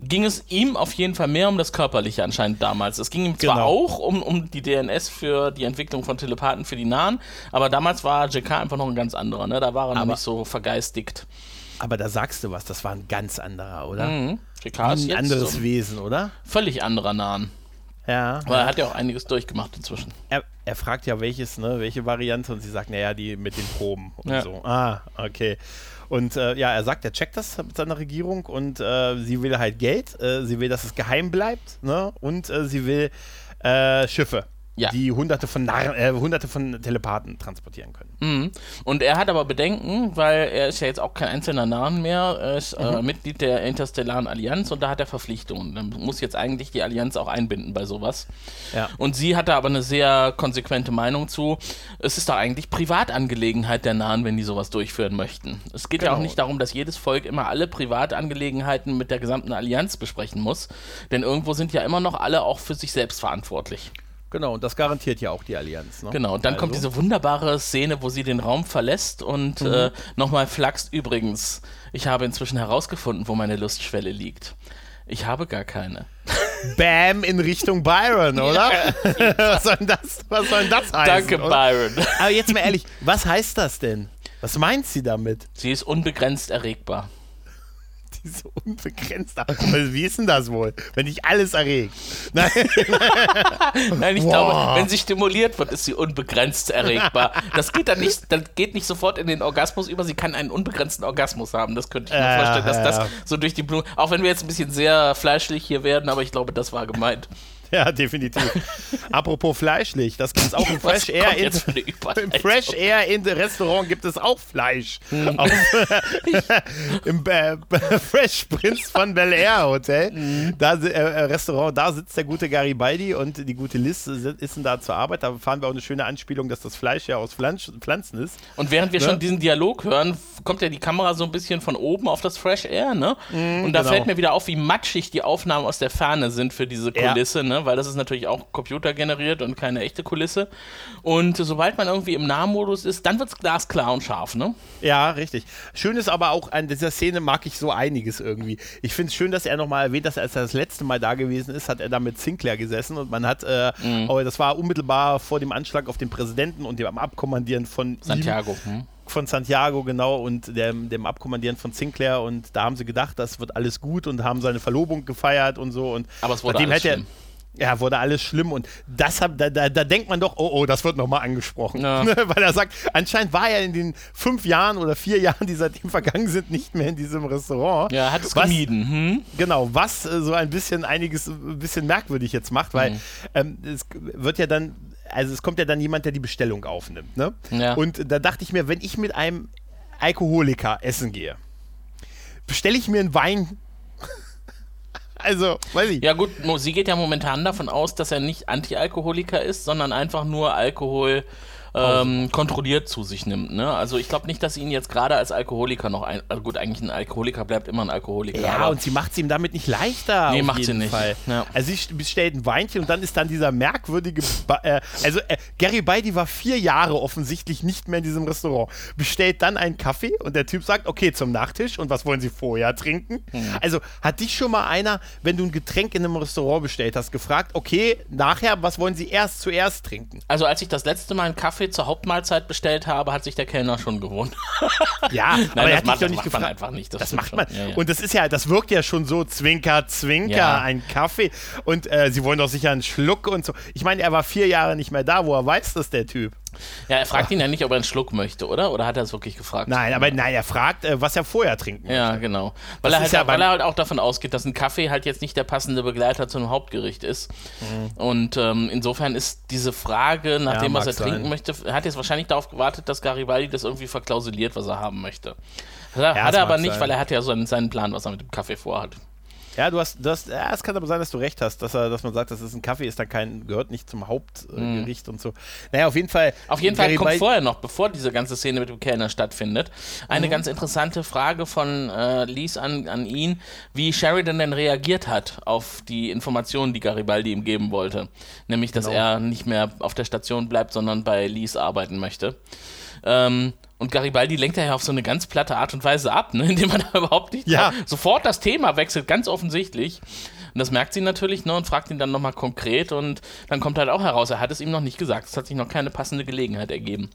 ging es ihm auf jeden Fall mehr um das Körperliche anscheinend damals. Es ging ihm zwar genau. auch um, um die DNS für die Entwicklung von Telepathen für die Nahen, aber damals war JK einfach noch ein ganz anderer, ne? Da war er aber, noch nicht so vergeistigt. Aber da sagst du was, das war ein ganz anderer, oder? Mhm. JK ist ein anderes so Wesen, oder? Völlig anderer Nahen. Ja. Aber er hat ja auch einiges durchgemacht inzwischen. Er, er fragt ja, welches, ne, welche Variante und sie sagt, naja, die mit den Proben und ja. so. Ah, okay. Und äh, ja, er sagt, er checkt das mit seiner Regierung und äh, sie will halt Geld, äh, sie will, dass es geheim bleibt, ne? Und äh, sie will äh, Schiffe ja. die hunderte von, Nar äh, hunderte von Telepathen transportieren können. Mhm. Und er hat aber Bedenken, weil er ist ja jetzt auch kein einzelner Narren mehr, er ist äh, mhm. Mitglied der Interstellaren Allianz und da hat er Verpflichtungen. Dann muss jetzt eigentlich die Allianz auch einbinden bei sowas. Ja. Und sie hatte aber eine sehr konsequente Meinung zu, es ist doch eigentlich Privatangelegenheit der Narren, wenn die sowas durchführen möchten. Es geht genau. ja auch genau. nicht darum, dass jedes Volk immer alle Privatangelegenheiten mit der gesamten Allianz besprechen muss, denn irgendwo sind ja immer noch alle auch für sich selbst verantwortlich. Genau, und das garantiert ja auch die Allianz. Ne? Genau, und dann also. kommt diese wunderbare Szene, wo sie den Raum verlässt und mhm. äh, nochmal flaxt. Übrigens, ich habe inzwischen herausgefunden, wo meine Lustschwelle liegt. Ich habe gar keine. Bam in Richtung Byron, oder? was, soll das, was soll das heißen? Danke, Byron. Aber jetzt mal ehrlich, was heißt das denn? Was meint sie damit? Sie ist unbegrenzt erregbar so unbegrenzt. Wie ist denn das wohl, wenn dich alles erregt? Nein, Nein ich wow. glaube, wenn sie stimuliert wird, ist sie unbegrenzt erregbar. Das geht dann nicht, das geht nicht sofort in den Orgasmus über. Sie kann einen unbegrenzten Orgasmus haben. Das könnte ich mir äh, vorstellen, dass ja. das so durch die Blume. Auch wenn wir jetzt ein bisschen sehr fleischlich hier werden, aber ich glaube, das war gemeint. Ja, definitiv. Apropos fleischlich, das gibt es auch im Fresh Air in, im? Fresh Air in Restaurant gibt es auch Fleisch. Hm. Auf, Im äh, Fresh Prince von Bel Air Hotel, Hm. da äh, äh, Restaurant, da sitzt der gute Garibaldi und die gute Liz ist da zur Arbeit. Da fahren wir auch eine schöne Anspielung, dass das Fleisch ja aus Pflanz Pflanzen ist. Und während wir Ne? schon diesen Dialog hören, kommt ja die Kamera so ein bisschen von oben auf das Fresh Air, ne? und da genau. fällt mir wieder auf, wie matschig die Aufnahmen aus der Ferne sind für diese Ja. Kulisse, ne? Weil das ist natürlich auch computergeneriert und keine echte Kulisse. Und sobald man irgendwie im Nahmodus ist, dann wird es glasklar und scharf, ne? Ja, richtig. Schön ist aber auch an dieser Szene mag ich so einiges irgendwie. Ich finde es schön, dass er nochmal erwähnt, dass er, als er das letzte Mal da gewesen ist, hat er da mit Sinclair gesessen und man hat, äh, Mhm. oh, das war unmittelbar vor dem Anschlag auf den Präsidenten und dem Abkommandieren von ihm, Santiago. Hm? von Santiago, genau, und dem, dem Abkommandieren von Sinclair und da haben sie gedacht, das wird alles gut und haben seine Verlobung gefeiert und so und Aber es wurde seitdem alles hätte er-. Ja, wurde alles schlimm und das hab, da, da, da denkt man doch, oh, oh, das wird nochmal angesprochen. Ja. Weil er sagt, anscheinend war er in den fünf Jahren oder vier Jahren, die seitdem vergangen sind, nicht mehr in diesem Restaurant. Ja, hat es gemieden. Hm? Genau, was äh, so ein bisschen einiges ein bisschen merkwürdig jetzt macht, weil Mhm. ähm, es wird ja dann, also es kommt ja dann jemand, der die Bestellung aufnimmt. Ne? Ja. Und da dachte ich mir, wenn ich mit einem Alkoholiker essen gehe, bestelle ich mir einen Wein. Also, weiß ich. Ja gut, sie geht ja momentan davon aus, dass er nicht Anti-Alkoholiker ist, sondern einfach nur Alkohol ähm, kontrolliert zu sich nimmt. Ne? Also ich glaube nicht, dass sie ihn jetzt gerade als Alkoholiker noch ein... Also gut, eigentlich ein Alkoholiker bleibt immer ein Alkoholiker. Ja, und sie macht es ihm damit nicht leichter. Nee, macht sie nicht. Fall. Ja. Also sie bestellt ein Weinchen und dann ist dann dieser merkwürdige. Ba äh, also äh, Gary Beidi war vier Jahre offensichtlich nicht mehr in diesem Restaurant. Bestellt dann einen Kaffee und der Typ sagt, okay, zum Nachtisch und was wollen Sie vorher trinken? Hm. Also hat dich schon mal einer, wenn du ein Getränk in einem Restaurant bestellt hast, gefragt, okay, nachher, was wollen Sie erst zuerst trinken? Also als ich das letzte Mal einen Kaffee zur Hauptmahlzeit bestellt habe, hat sich der Kellner schon gewohnt. Ja, aber Nein, er das hat macht, das nicht macht man einfach nicht. Das stimmt macht man. Ja, ja. Und das ist ja, das wirkt ja schon so Zwinker, Zwinker, Ja. ein Kaffee. Und äh, sie wollen doch sicher einen Schluck und so. Ich meine, er war vier Jahre nicht mehr da. Woher weiß das der Typ? Ja, er fragt ihn ja nicht, ob er einen Schluck möchte, oder? Oder hat er es wirklich gefragt? Nein, aber nein, er fragt, äh, was er vorher trinken Ja, genau. Weil er, halt, ja weil er halt auch davon ausgeht, dass ein Kaffee halt jetzt nicht der passende Begleiter zu einem Hauptgericht ist. Mhm. Und ähm, insofern ist diese Frage, nach Ja, dem, was er trinken sein. möchte, er hat jetzt wahrscheinlich darauf gewartet, dass Garibaldi das irgendwie verklausuliert, was er haben möchte. Hat er, Ja, hat er aber nicht, sein. weil er hat ja so einen, seinen Plan, was er mit dem Kaffee vorhat. Ja, du hast, du hast, ja, es kann aber sein, dass du recht hast, dass, er, dass man sagt, das ist ein Kaffee, ist dann kein, gehört nicht zum Hauptgericht und so. Naja, auf jeden Fall. Mhm. Auf jeden Fall kommt vorher noch, bevor diese ganze Szene mit dem Kellner stattfindet, Mhm. eine ganz interessante Frage von äh, Lies an, an ihn, wie Sheridan denn reagiert hat auf die Informationen, die Garibaldi ihm geben wollte. Nämlich, dass Genau. er nicht mehr auf der Station bleibt, sondern bei Lies arbeiten möchte. Ähm, und Garibaldi lenkt ja auf so eine ganz platte Art und Weise ab, ne? indem man da überhaupt nicht Ja. sofort das Thema wechselt, ganz offensichtlich. Und das merkt sie natürlich ne, und fragt ihn dann nochmal konkret und dann kommt halt auch heraus, er hat es ihm noch nicht gesagt. Es hat sich noch keine passende Gelegenheit ergeben.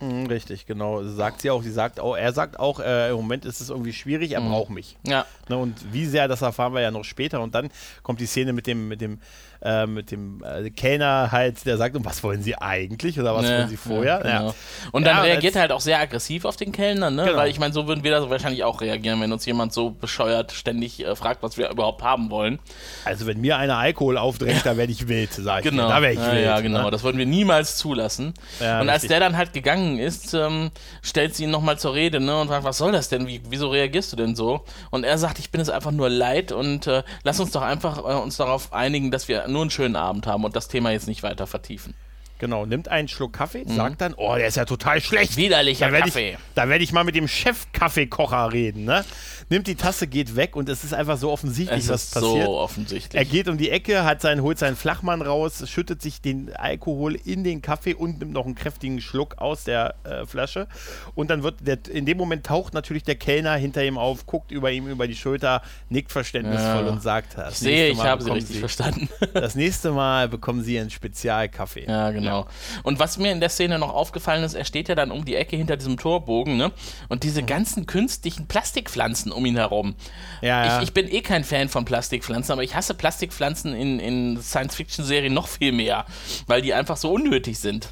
Mhm, richtig, genau. Sagt sie auch. Sie sagt auch, er sagt auch, äh, im Moment ist es irgendwie schwierig, Mhm. er braucht mich. Ja, Ne, und wie sehr, das erfahren wir ja noch später. Und dann kommt die Szene mit dem, mit dem, äh, mit dem äh, Kellner halt, der sagt, und was wollen Sie eigentlich? Oder was Ja, wollen Sie vorher? Ja, genau. Und dann reagiert er halt auch sehr aggressiv auf den Kellner, ne? Genau. Weil ich meine, so würden wir da so wahrscheinlich auch reagieren, wenn uns jemand so bescheuert ständig äh, fragt, was wir überhaupt haben wollen. Also wenn mir einer Alkohol aufdrängt, da werde ich wild, sag ich Genau. Da wäre ich wild. ja, genau. Ne? Das würden wir niemals zulassen. Und als richtig. der dann halt gegangen ist, ähm, stellt sie ihn nochmal zur Rede, ne? Und fragt, was soll das denn? Wie, wieso reagierst du denn so? Und er sagt, ich bin es einfach nur leid und äh, lass uns doch einfach äh, uns darauf einigen, dass wir nur einen schönen Abend haben und das Thema jetzt nicht weiter vertiefen. Genau, nimmt einen Schluck Kaffee, sagt dann, oh, der ist ja total schlecht. Widerlicher Da werde Kaffee. ich, da werd ich mal mit dem Chef-Kaffeekocher reden, ne? Nimmt die Tasse, geht weg und es ist einfach so offensichtlich, Es was ist passiert. so offensichtlich. Er geht um die Ecke, hat seinen, holt seinen Flachmann raus, schüttet sich den Alkohol in den Kaffee und nimmt noch einen kräftigen Schluck aus der äh, Flasche. Und dann wird der, in dem Moment taucht natürlich der Kellner hinter ihm auf, guckt über ihm über die Schulter, nickt verständnisvoll Ja. und sagt, das ich sehe, ich habe sie richtig verstanden. Das nächste Mal bekommen Sie einen Spezialkaffee. Ja, genau. Und was mir in der Szene noch aufgefallen ist, er steht ja dann um die Ecke hinter diesem Torbogen, ne? Und diese ganzen künstlichen Plastikpflanzen um ihn herum. Ja, ja. Ich, ich bin eh kein Fan von Plastikpflanzen, aber ich hasse Plastikpflanzen in, in Science-Fiction-Serien noch viel mehr, weil die einfach so unnötig sind.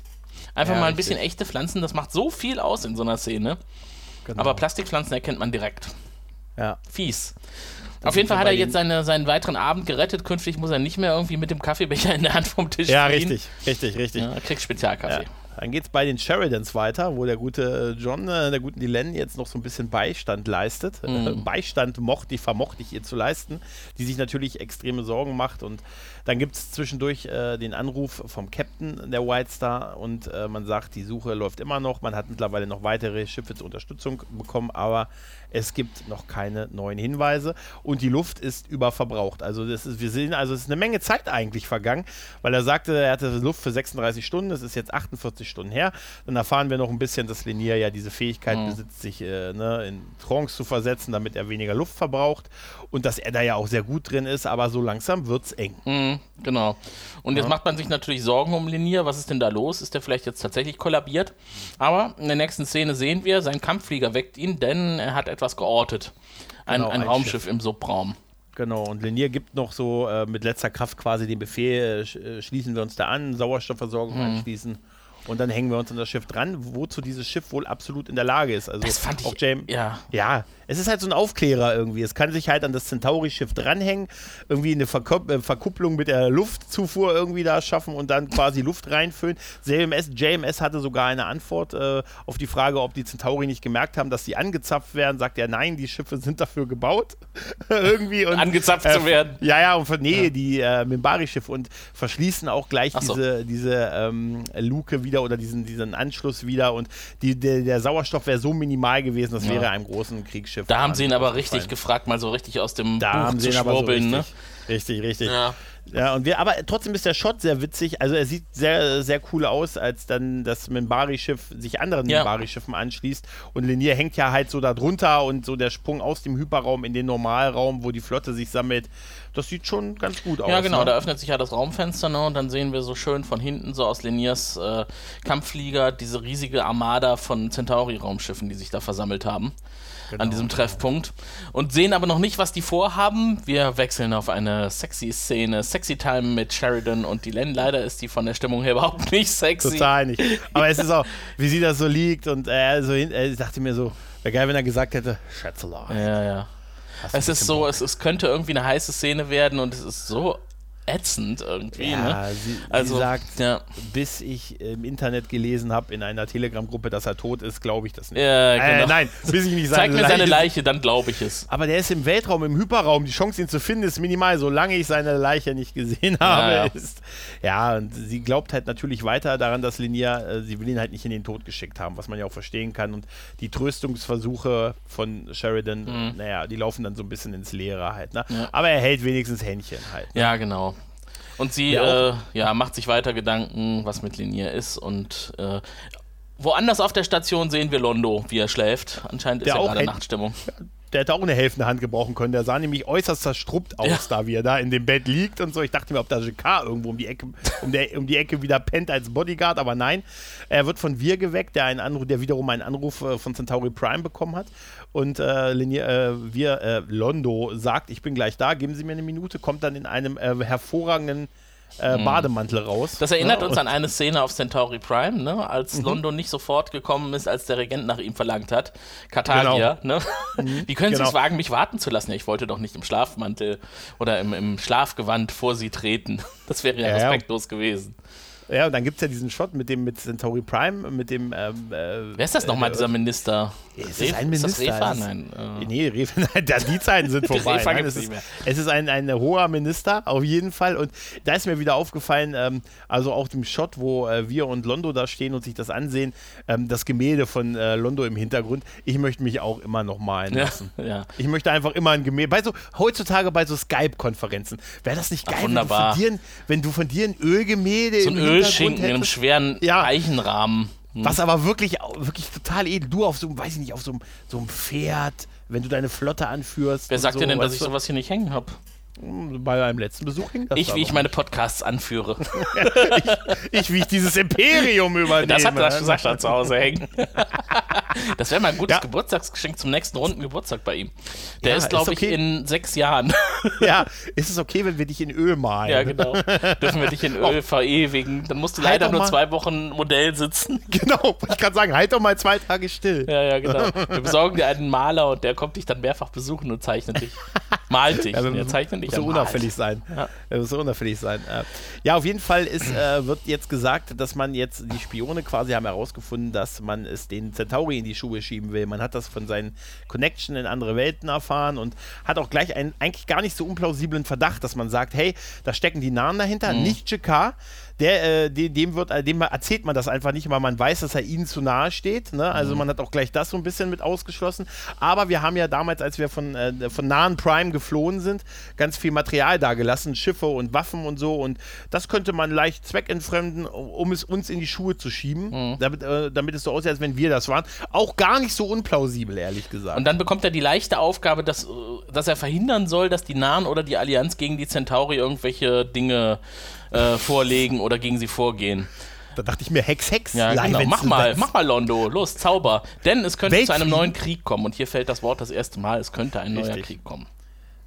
Einfach Ja, mal ein richtig. bisschen echte Pflanzen, das macht so viel aus in so einer Szene. Genau. Aber Plastikpflanzen erkennt man direkt. ja. Fies. Auf jeden Fall hat er jetzt seine, seinen weiteren Abend gerettet. Künftig muss er nicht mehr irgendwie mit dem Kaffeebecher in der Hand vom Tisch Ja, fliehen. richtig, richtig, richtig. Ja, er kriegt Spezialkaffee. Ja. Dann geht es bei den Sheridans weiter, wo der gute John, äh, der guten Dylan, jetzt noch so ein bisschen Beistand leistet. Mhm. Beistand mochte ich, vermochte ich ihr zu leisten, die sich natürlich extreme Sorgen macht. Und dann gibt es zwischendurch äh, den Anruf vom Captain der White Star und äh, man sagt, die Suche läuft immer noch. Man hat mittlerweile noch weitere Schiffe zur Unterstützung bekommen, aber es gibt noch keine neuen Hinweise und die Luft ist überverbraucht. Also das ist, wir sehen, also es ist eine Menge Zeit eigentlich vergangen, weil er sagte, er hatte Luft für 36 Stunden, es ist jetzt 48 Stunden her. Dann erfahren wir noch ein bisschen, dass Lenier ja diese Fähigkeit Mhm. besitzt, sich äh, ne, in Trance zu versetzen, damit er weniger Luft verbraucht und dass er da ja auch sehr gut drin ist, aber so langsam wird es eng. Mhm, genau. Und jetzt macht man sich natürlich Sorgen um Linier. Was ist denn da los? Ist der vielleicht jetzt tatsächlich kollabiert? Aber in der nächsten Szene sehen wir, sein Kampfflieger weckt ihn, denn er hat etwas geortet. Ein, Genau, ein ein Raumschiff im Subraum. Genau, und Lenier gibt noch so äh, mit letzter Kraft quasi den Befehl, äh, äh, schließen wir uns da an, Sauerstoffversorgung Mhm. anschließen. Und dann hängen wir uns an das Schiff dran, wozu dieses Schiff wohl absolut in der Lage ist. Also Das fand ich- auch James, ja. ja, es ist halt so ein Aufklärer irgendwie. Es kann sich halt an das Centauri-Schiff dranhängen, irgendwie eine Verkop äh, Verkupplung mit der Luftzufuhr irgendwie da schaffen und dann quasi Luft reinfüllen. JMS, JMS hatte sogar eine Antwort äh, auf die Frage, ob die Centauri nicht gemerkt haben, dass sie angezapft werden. Sagt er, nein, die Schiffe sind dafür gebaut. irgendwie. Und, Angezapft zu werden. Ja, ja, und nee, die äh, Mimbari-Schiffe und verschließen auch gleich so. diese, diese ähm, Luke wieder oder diesen, diesen Anschluss wieder und die, der, der Sauerstoff wäre so minimal gewesen, das Ja. wäre einem großen Kriegsschiff. Da haben sie ihn aber richtig gefragt, mal so richtig aus dem Da Buch haben sie ihn aber so schwurbeln. richtig, ne? richtig, richtig. Ja. Ja, und wir, aber trotzdem ist der Shot sehr witzig. Also er sieht sehr, sehr cool aus, als dann das Minbari-Schiff sich anderen Ja. Minbari-Schiffen anschließt. Und Lenier hängt ja halt so da drunter und so der Sprung aus dem Hyperraum in den Normalraum, wo die Flotte sich sammelt. Das sieht schon ganz gut aus. Ja, genau, ne? da öffnet sich ja das Raumfenster ne, und dann sehen wir so schön von hinten, so aus Leniers äh, Kampfflieger, diese riesige Armada von Centauri-Raumschiffen, die sich da versammelt haben Genau, an diesem Treffpunkt. Und sehen aber noch nicht, was die vorhaben. Wir wechseln auf eine sexy Szene, Sexy Time mit Sheridan und Dylan. Leider ist die von der Stimmung her überhaupt nicht sexy. Total nicht. Aber es ist auch, wie sie da so liegt und er so hin, er dachte mir so, wäre geil, wenn er gesagt hätte, Schätzelein. Ja, ja. Es ist so, es, es könnte irgendwie eine heiße Szene werden und es ist so ätzend irgendwie. Ja, ne? sie, Also, sie sagt, ja. bis ich im Internet gelesen habe in einer Telegram-Gruppe, dass er tot ist, glaube ich das nicht. Ja, Äh, genau. nein, bis ich nicht Zeig mir seine Leiche- Leiche, dann glaube ich es. Aber der ist im Weltraum, im Hyperraum. Die Chance, ihn zu finden, ist minimal, solange ich seine Leiche nicht gesehen habe. ja. Ist, ja, und sie glaubt halt natürlich weiter daran, dass Linia, äh, sie will ihn halt nicht in den Tod geschickt haben, was man ja auch verstehen kann. Und die Tröstungsversuche von Sheridan, naja, die laufen dann so ein bisschen ins Leere halt. Ne? Mhm. Ja. Aber er hält wenigstens Händchen halt. Ja, genau. Und sie Ja, äh, ja, macht sich weiter Gedanken, was mit Linier ist. Und äh, woanders auf der Station sehen wir Londo, wie er schläft. Anscheinend ist ja auch gerade Nachtstimmung. Der hätte auch eine helfende Hand gebrauchen können. Der sah nämlich äußerst zerstruppt aus, Ja. da wie er da in dem Bett liegt und so. Ich dachte mir, ob da JK irgendwo um die Ecke, um, der, um die Ecke wieder pennt als Bodyguard, aber nein. Er wird von Wir geweckt, der, einen Anruf, der wiederum einen Anruf äh, von Centauri Prime bekommen hat. Und äh, Linier, äh, wir, äh, Londo sagt, ich bin gleich da, geben Sie mir eine Minute, kommt dann in einem äh, hervorragenden äh, Bademantel raus. Mhm. Das erinnert Ja, uns und- an eine Szene auf Centauri Prime, ne? als Mhm. Londo nicht sofort gekommen ist, als der Regent nach ihm verlangt hat. Katagia, ne? Wie können Sie genau. es wagen, mich warten zu lassen? Ja, ich wollte doch nicht im Schlafmantel oder im, im Schlafgewand vor Sie treten. Das wäre ja. respektlos gewesen. Ja, und dann gibt es ja diesen Shot mit dem mit Centauri Prime, mit dem. Ähm, äh, Wer ist das nochmal, äh, dieser Minister? Ist das ein Ist das Minister? Refa? Nein. Äh, Nee, Refa, nein, die Zeiten sind vorbei. Refa Nein, es, ist, es ist ein, ein hoher Minister, auf jeden Fall. Und da ist mir wieder aufgefallen, ähm, also auch dem Shot, wo äh, wir und Londo da stehen und sich das ansehen, ähm, das Gemälde von äh, Londo im Hintergrund. Ich möchte mich auch immer noch malen ja, lassen. ja. Ich möchte einfach immer ein Gemälde. Bei so, heutzutage bei so Skype-Konferenzen. Wäre das nicht Ach, geil, wenn du, dir, ein- wenn du von dir ein Ölgemälde So im ein Hintergrund Ölschinken in einem schweren Ja. Eichenrahmen. Hm. Was aber wirklich, wirklich total edel. Du auf so einem, weiß ich nicht, auf so einem, so einem Pferd, wenn du deine Flotte anführst. Wer sagt so, dir denn, dass ich sowas hier nicht hängen habe? Bei einem letzten Besuch hing das Ich, wie ich meine Podcasts anführe. ich, wie ich dieses Imperium übernehme. Das hat das Sascha zu Hause hängen. Das wäre mal ein gutes Ja. Geburtstagsgeschenk zum nächsten runden Geburtstag bei ihm. Der Ja, ist, glaube okay. ich, in sechs Jahren. Ja, ist es okay, wenn wir dich in Öl malen? ja, genau. Dürfen wir dich in Öl verewigen. Dann musst du Halt leider nur zwei Wochen Modell sitzen. Genau, ich gerade sagen, halt doch mal zwei Tage still. Ja, ja, genau. Wir besorgen dir einen Maler und der kommt dich dann mehrfach besuchen und zeichnet dich. Malt dich. er zeichnet nicht. Muss so unauffällig sein. Ja. Muss so unauffällig sein. Ja, auf jeden Fall ist, äh, wird jetzt gesagt, dass man jetzt, die Spione quasi haben herausgefunden, dass man es den Centauri in die Schuhe schieben will. Man hat das von seinen Connection in andere Welten erfahren und hat auch gleich einen eigentlich gar nicht so unplausiblen Verdacht, dass man sagt, hey, da stecken die Nahen dahinter, mhm. nicht Jakar, der, äh, dem, wird, äh, dem erzählt man das einfach nicht, weil man weiß, dass er ihnen zu nahe steht. Ne? Also mhm. man hat auch gleich das so ein bisschen mit ausgeschlossen. Aber wir haben ja damals, als wir von, äh, von nahen Prime geflohen sind, ganz viel Material da gelassen, Schiffe und Waffen und so. Und das könnte man leicht zweckentfremden, um es uns in die Schuhe zu schieben, mhm. damit, äh, damit es so aussieht, als wenn wir das waren. Auch gar nicht so unplausibel, ehrlich gesagt. Und dann bekommt er die leichte Aufgabe, dass, äh, dass er verhindern soll, dass die Nahen oder die Allianz gegen die Centauri irgendwelche Dinge äh, vorlegen oder gegen sie vorgehen. Da dachte ich mir, Hex, Hex. Ja, genau. Mach mal, mach mal, Londo. Los, Zauber. Denn es könnte zu einem neuen Krieg kommen. Und hier fällt das Wort das erste Mal. Es könnte ein Richtig. neuer Krieg kommen.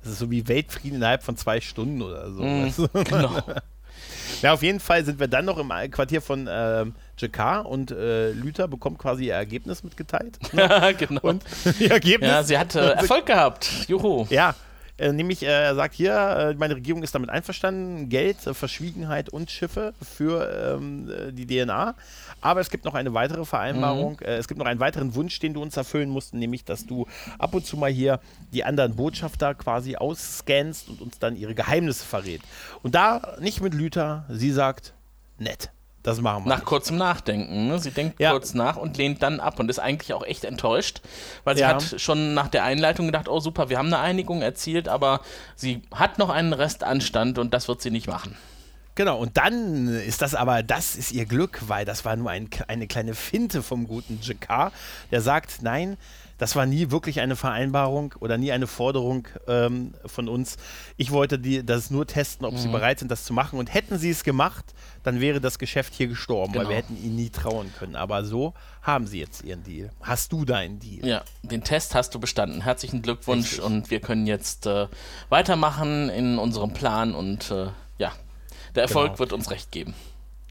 Das ist so wie Weltfrieden innerhalb von zwei Stunden oder so. Mm, genau. ja, auf jeden Fall sind wir dann noch im Quartier von äh, Jakar und äh, Lüther bekommt quasi ihr Ergebnis mitgeteilt. Ja, genau. Und Ergebnis. Ja, sie hat äh, Erfolg gehabt. Juhu. Ja, äh, nämlich, äh, er sagt hier, äh, meine Regierung ist damit einverstanden, Geld, äh, Verschwiegenheit und Schiffe für ähm, äh, die DNA. Aber es gibt noch eine weitere Vereinbarung. Mhm. es gibt noch einen weiteren Wunsch, den du uns erfüllen musst, nämlich, dass du ab und zu mal hier die anderen Botschafter quasi ausscannst und uns dann ihre Geheimnisse verrät. Und da nicht mit Lüther, sie sagt, nett. Das machen wir. Nach nicht. kurzem Nachdenken. Ne? Sie denkt ja. kurz nach und lehnt dann ab und ist eigentlich auch echt enttäuscht, weil sie ja. hat schon nach der Einleitung gedacht, oh super, wir haben eine Einigung erzielt, aber sie hat noch einen Restanstand und das wird sie nicht machen. Genau, und dann ist das aber, das ist ihr Glück, weil das war nur ein, eine kleine Finte vom guten Jakar, der sagt, nein, das war nie wirklich eine Vereinbarung oder nie eine Forderung ähm, von uns. Ich wollte die, das nur testen, ob mhm. sie bereit sind, das zu machen. Und hätten sie es gemacht, dann wäre das Geschäft hier gestorben, genau. weil wir hätten ihnen nie trauen können. Aber so haben sie jetzt ihren Deal. Hast du deinen Deal? Ja, den Test hast du bestanden. Herzlichen Glückwunsch Richtig. und wir können jetzt äh, weitermachen in unserem Plan und äh, ja, der Erfolg genau. wird uns recht geben.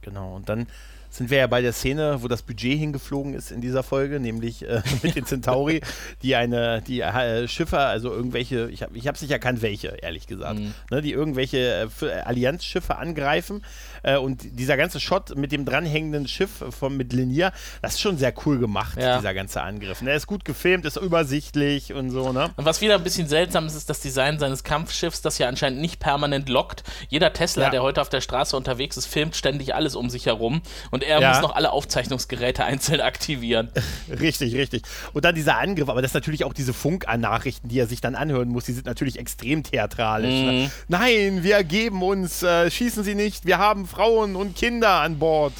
Genau, und dann sind wir ja bei der Szene, wo das Budget hingeflogen ist in dieser Folge, nämlich äh, mit den Centauri, die eine, die äh, Schiffe, also irgendwelche, ich habe ich es nicht erkannt, welche, ehrlich gesagt, mhm. ne, die irgendwelche äh, Allianzschiffe angreifen äh, und dieser ganze Shot mit dem dranhängenden Schiff von, mit Linier, das ist schon sehr cool gemacht, ja. dieser ganze Angriff. Ne? Er ist gut gefilmt, ist übersichtlich und so, ne? Und was wieder ein bisschen seltsam ist, ist das Design seines Kampfschiffs, das ja anscheinend nicht permanent lockt. Jeder Tesla, ja. der heute auf der Straße unterwegs ist, filmt ständig alles um sich herum und er ja. muss noch alle Aufzeichnungsgeräte einzeln aktivieren. richtig, richtig. Und dann dieser Angriff, aber das ist natürlich auch diese Funknachrichten, die er sich dann anhören muss, die sind natürlich extrem theatralisch. Ne? Mhm. Ne? Nein, wir ergeben uns, äh, schießen Sie nicht, wir haben Frauen und Kinder an Bord.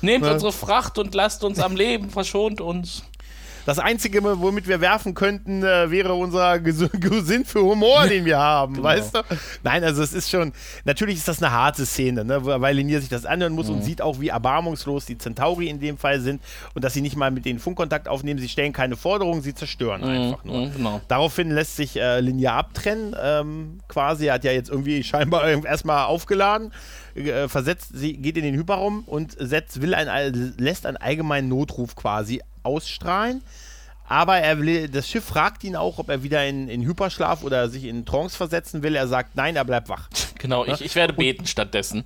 Nehmt ne? unsere Fracht und lasst uns am Leben, verschont uns. Das Einzige, womit wir werfen könnten, äh, wäre unser Sinn für Humor, den wir haben, genau. weißt du? Nein, also es ist schon, natürlich ist das eine harte Szene, ne, weil Linier sich das anhören muss mhm. und sieht auch, wie erbarmungslos die Centauri in dem Fall sind und dass sie nicht mal mit denen Funkkontakt aufnehmen, sie stellen keine Forderungen, sie zerstören mhm. einfach nur. Mhm, genau. Daraufhin lässt sich äh, Linear abtrennen, ähm, quasi, er hat ja jetzt irgendwie scheinbar erstmal aufgeladen äh, versetzt, sie geht in den Hyperraum und setzt, will ein, lässt einen allgemeinen Notruf quasi ausstrahlen. Aber er will, das Schiff fragt ihn auch, ob er wieder in, in Hyperschlaf oder sich in Trance versetzen will. Er sagt nein, er bleibt wach. Genau, ich, ich werde beten und, stattdessen.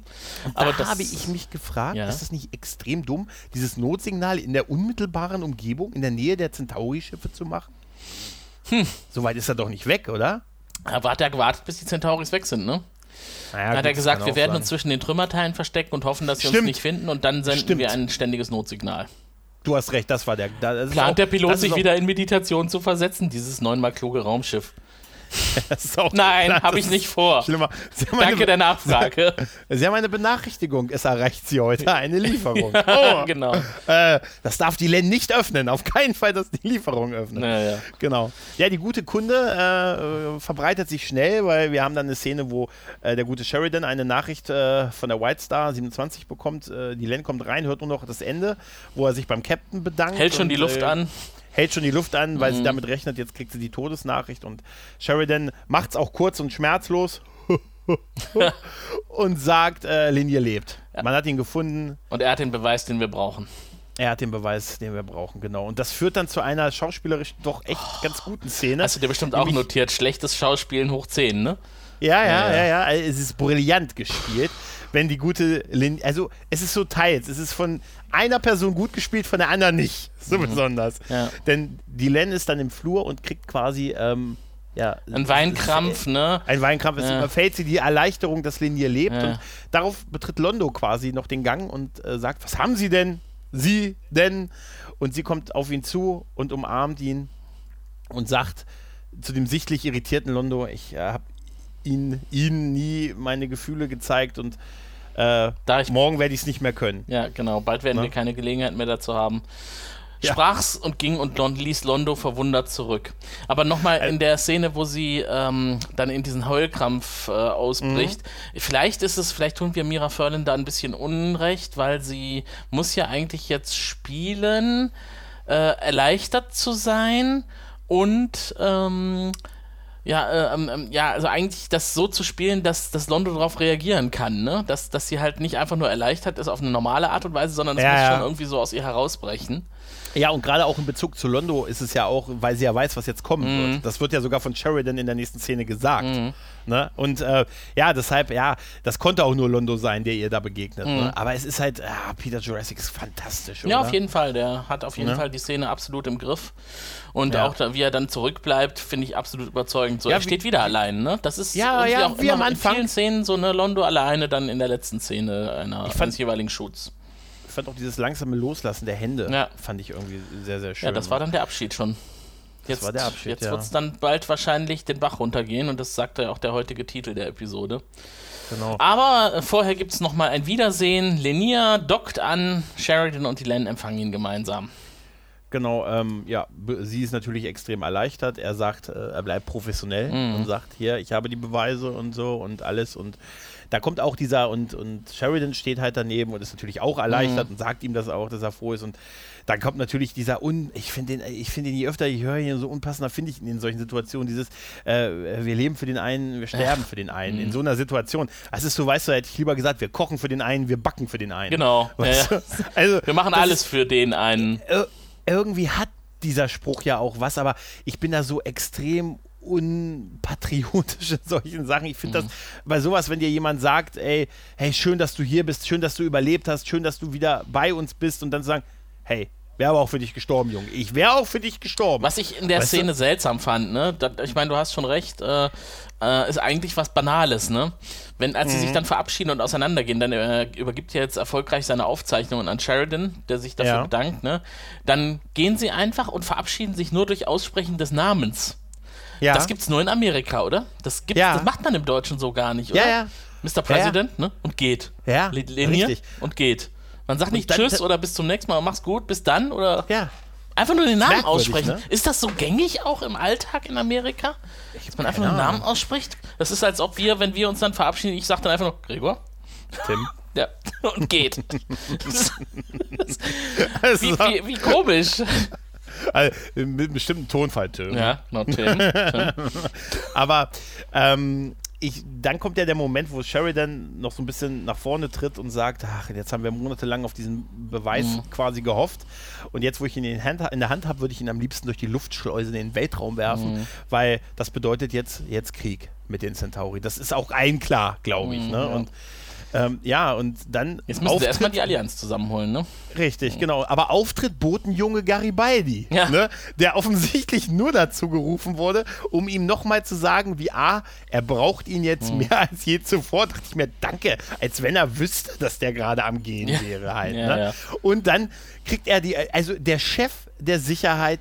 Aber da habe ich mich gefragt, ja. ist das nicht extrem dumm, dieses Notsignal in der unmittelbaren Umgebung, in der Nähe der Centauri-Schiffe zu machen? Hm. Soweit ist er doch nicht weg, oder? Aber hat er gewartet, bis die Centauris weg sind, ne? Naja, hat gut, er gesagt, wir werden sein. uns zwischen den Trümmerteilen verstecken und hoffen, dass sie Stimmt. uns nicht finden und dann senden Stimmt. wir ein ständiges Notsignal. Du hast recht, das war der. Das Plant der Pilot sich wieder in Meditation zu versetzen, dieses neunmal kluge Raumschiff. Nein, habe ich nicht vor. Schlimmer. Danke eine, der Nachfrage. Sie haben eine Benachrichtigung. Es erreicht Sie heute eine Lieferung. Oh, genau. Äh, das darf die Len nicht öffnen. Auf keinen Fall das die Lieferung öffnen. Ja, ja. Genau. Ja, die gute Kunde äh, verbreitet sich schnell, weil wir haben dann eine Szene, wo äh, der gute Sheridan eine Nachricht äh, von der White Star 27 bekommt. Äh, die Len kommt rein, hört nur noch das Ende, wo er sich beim Captain bedankt. Hält schon und, die Luft äh, an hält schon die Luft an, weil mhm. sie damit rechnet, jetzt kriegt sie die Todesnachricht und Sheridan macht es auch kurz und schmerzlos und sagt, äh, Linie lebt. Ja. Man hat ihn gefunden. Und er hat den Beweis, den wir brauchen. Er hat den Beweis, den wir brauchen, genau. Und das führt dann zu einer schauspielerisch doch echt oh. ganz guten Szene. Hast du dir bestimmt auch notiert, schlechtes Schauspielen hoch 10, ne? Ja, ja, ja, ja, ja. Es ist brillant gespielt, wenn die gute Lin also es ist so teils. Es ist von einer Person gut gespielt, von der anderen nicht. So mhm. besonders. Ja. Denn die Len ist dann im Flur und kriegt quasi ähm, ja, ein Weinkrampf, ist, ne? Ein Weinkrampf. Es ja. überfällt sie die Erleichterung, dass Linier lebt. Ja. Und darauf betritt Londo quasi noch den Gang und äh, sagt: Was haben Sie denn? Sie denn? Und sie kommt auf ihn zu und umarmt ihn und sagt zu dem sichtlich irritierten Londo: Ich äh, habe ihn, ihn nie meine Gefühle gezeigt und äh, morgen werde ich es nicht mehr können. Ja, genau. Bald werden Na? wir keine Gelegenheit mehr dazu haben ja. sprach's und ging und Lon ließ Londo verwundert zurück. Aber nochmal in der Szene, wo sie ähm, dann in diesen Heulkrampf äh, ausbricht, mhm. vielleicht ist es, vielleicht tun wir Mira Furlan da ein bisschen Unrecht, weil sie muss ja eigentlich jetzt spielen, äh, erleichtert zu sein und ähm, ja, äh, ähm, ähm, ja, also eigentlich das so zu spielen, dass, dass Londo darauf reagieren kann, ne? Dass, dass sie halt nicht einfach nur erleichtert ist auf eine normale Art und Weise, sondern es ja, muss ja. schon irgendwie so aus ihr herausbrechen. Ja, und gerade auch in Bezug zu Londo ist es ja auch, weil sie ja weiß, was jetzt kommen mhm. wird. Das wird ja sogar von Sheridan in der nächsten Szene gesagt. Mhm. Ne? Und äh, ja, deshalb, ja, das konnte auch nur Londo sein, der ihr da begegnet. Ne? Mhm. Ne? Aber es ist halt, ah, Peter Jurassic ist fantastisch. Ja, auf jeden Fall. Der hat auf jeden ja. Fall die Szene absolut im Griff. Und ja. auch da, wie er dann zurückbleibt, finde ich absolut überzeugend. So, ja, er steht wieder allein, ne? Das ist ja, ja, auch wie am Anfang. in vielen Szenen so, ne, Londo alleine dann in der letzten Szene einer, eines jeweiligen Shoots fand auch dieses langsame Loslassen der Hände, ja. fand ich irgendwie sehr, sehr schön. Ja, das war dann der Abschied schon. Jetzt, das war der Abschied, Jetzt ja. wird es dann bald wahrscheinlich den Bach runtergehen und das sagt ja auch der heutige Titel der Episode. Genau. Aber äh, vorher gibt es nochmal ein Wiedersehen. Lenia dockt an, Sheridan und die Len empfangen ihn gemeinsam. Genau, ähm, ja, sie ist natürlich extrem erleichtert. Er sagt, äh, er bleibt professionell mm. und sagt, hier, ich habe die Beweise und so und alles und da kommt auch dieser und, und Sheridan steht halt daneben und ist natürlich auch erleichtert mhm. und sagt ihm das auch, dass er froh ist. Und dann kommt natürlich dieser Un, ich finde den, ich finde ihn, je öfter ich höre ihn, so unpassender finde ich ihn in solchen Situationen, dieses, äh, wir leben für den einen, wir sterben für den einen, in mhm. so einer Situation. Das ist so, weißt du, hätte ich lieber gesagt, wir kochen für den einen, wir backen für den einen. Genau. Ja, ja. Also, wir machen alles ist, für den einen. Irgendwie hat dieser Spruch ja auch was, aber ich bin da so extrem unpatriotisch in solchen Sachen. Ich finde mhm. das bei sowas, wenn dir jemand sagt, ey, hey, schön, dass du hier bist, schön, dass du überlebt hast, schön, dass du wieder bei uns bist und dann sagen, hey, wäre aber auch für dich gestorben, Junge. Ich wäre auch für dich gestorben. Was ich in der weißt Szene du? seltsam fand, ne? Das, ich meine, du hast schon recht, äh, äh, ist eigentlich was Banales, ne? Wenn, als mhm. sie sich mhm. dann verabschieden und auseinandergehen, dann äh, übergibt er jetzt erfolgreich seine Aufzeichnungen an Sheridan, der sich dafür ja. bedankt, ne? Dann gehen sie einfach und verabschieden sich nur durch Aussprechen des Namens. Ja. Das gibt's nur in Amerika, oder? Das, gibt's, ja. das macht man im Deutschen so gar nicht, oder? Ja, ja. Mr. President, ja, ne? Und geht. Ja. Linie richtig. und geht. Man sagt nicht dann, Tschüss oder bis zum nächsten Mal, mach's gut, bis dann oder. Ja. Einfach nur den Namen aussprechen. Ne? Ist das so gängig auch im Alltag in Amerika? Dass man einfach nur den Namen ausspricht? Das ist, als ob wir, wenn wir uns dann verabschieden, ich sag dann einfach nur Gregor. Tim. Ja, und geht. wie, wie, wie komisch. Also, mit einem bestimmten Tonfall, Tim. Ja, not Tim. Aber ähm, ich, dann kommt ja der Moment, wo Sheridan noch so ein bisschen nach vorne tritt und sagt, ach, jetzt haben wir monatelang auf diesen Beweis mhm. quasi gehofft und jetzt, wo ich ihn in, Hand, in der Hand habe, würde ich ihn am liebsten durch die Luftschleuse in den Weltraum werfen, mhm. weil das bedeutet jetzt, jetzt Krieg mit den Centauri. Das ist auch ein klar, glaube ich. Mhm, ne? Ja. Und ähm, ja, und dann. Jetzt müssen sie erstmal die Allianz zusammenholen, ne? Richtig, genau. Aber Auftritt Botenjunge Garibaldi, ja. ne? der offensichtlich nur dazu gerufen wurde, um ihm nochmal zu sagen, wie A, er braucht ihn jetzt mhm. mehr als je zuvor. Dachte ich mir, danke, als wenn er wüsste, dass der gerade am Gehen ja. wäre halt. Ja, ne? Und dann kriegt er die, also der Chef der Sicherheit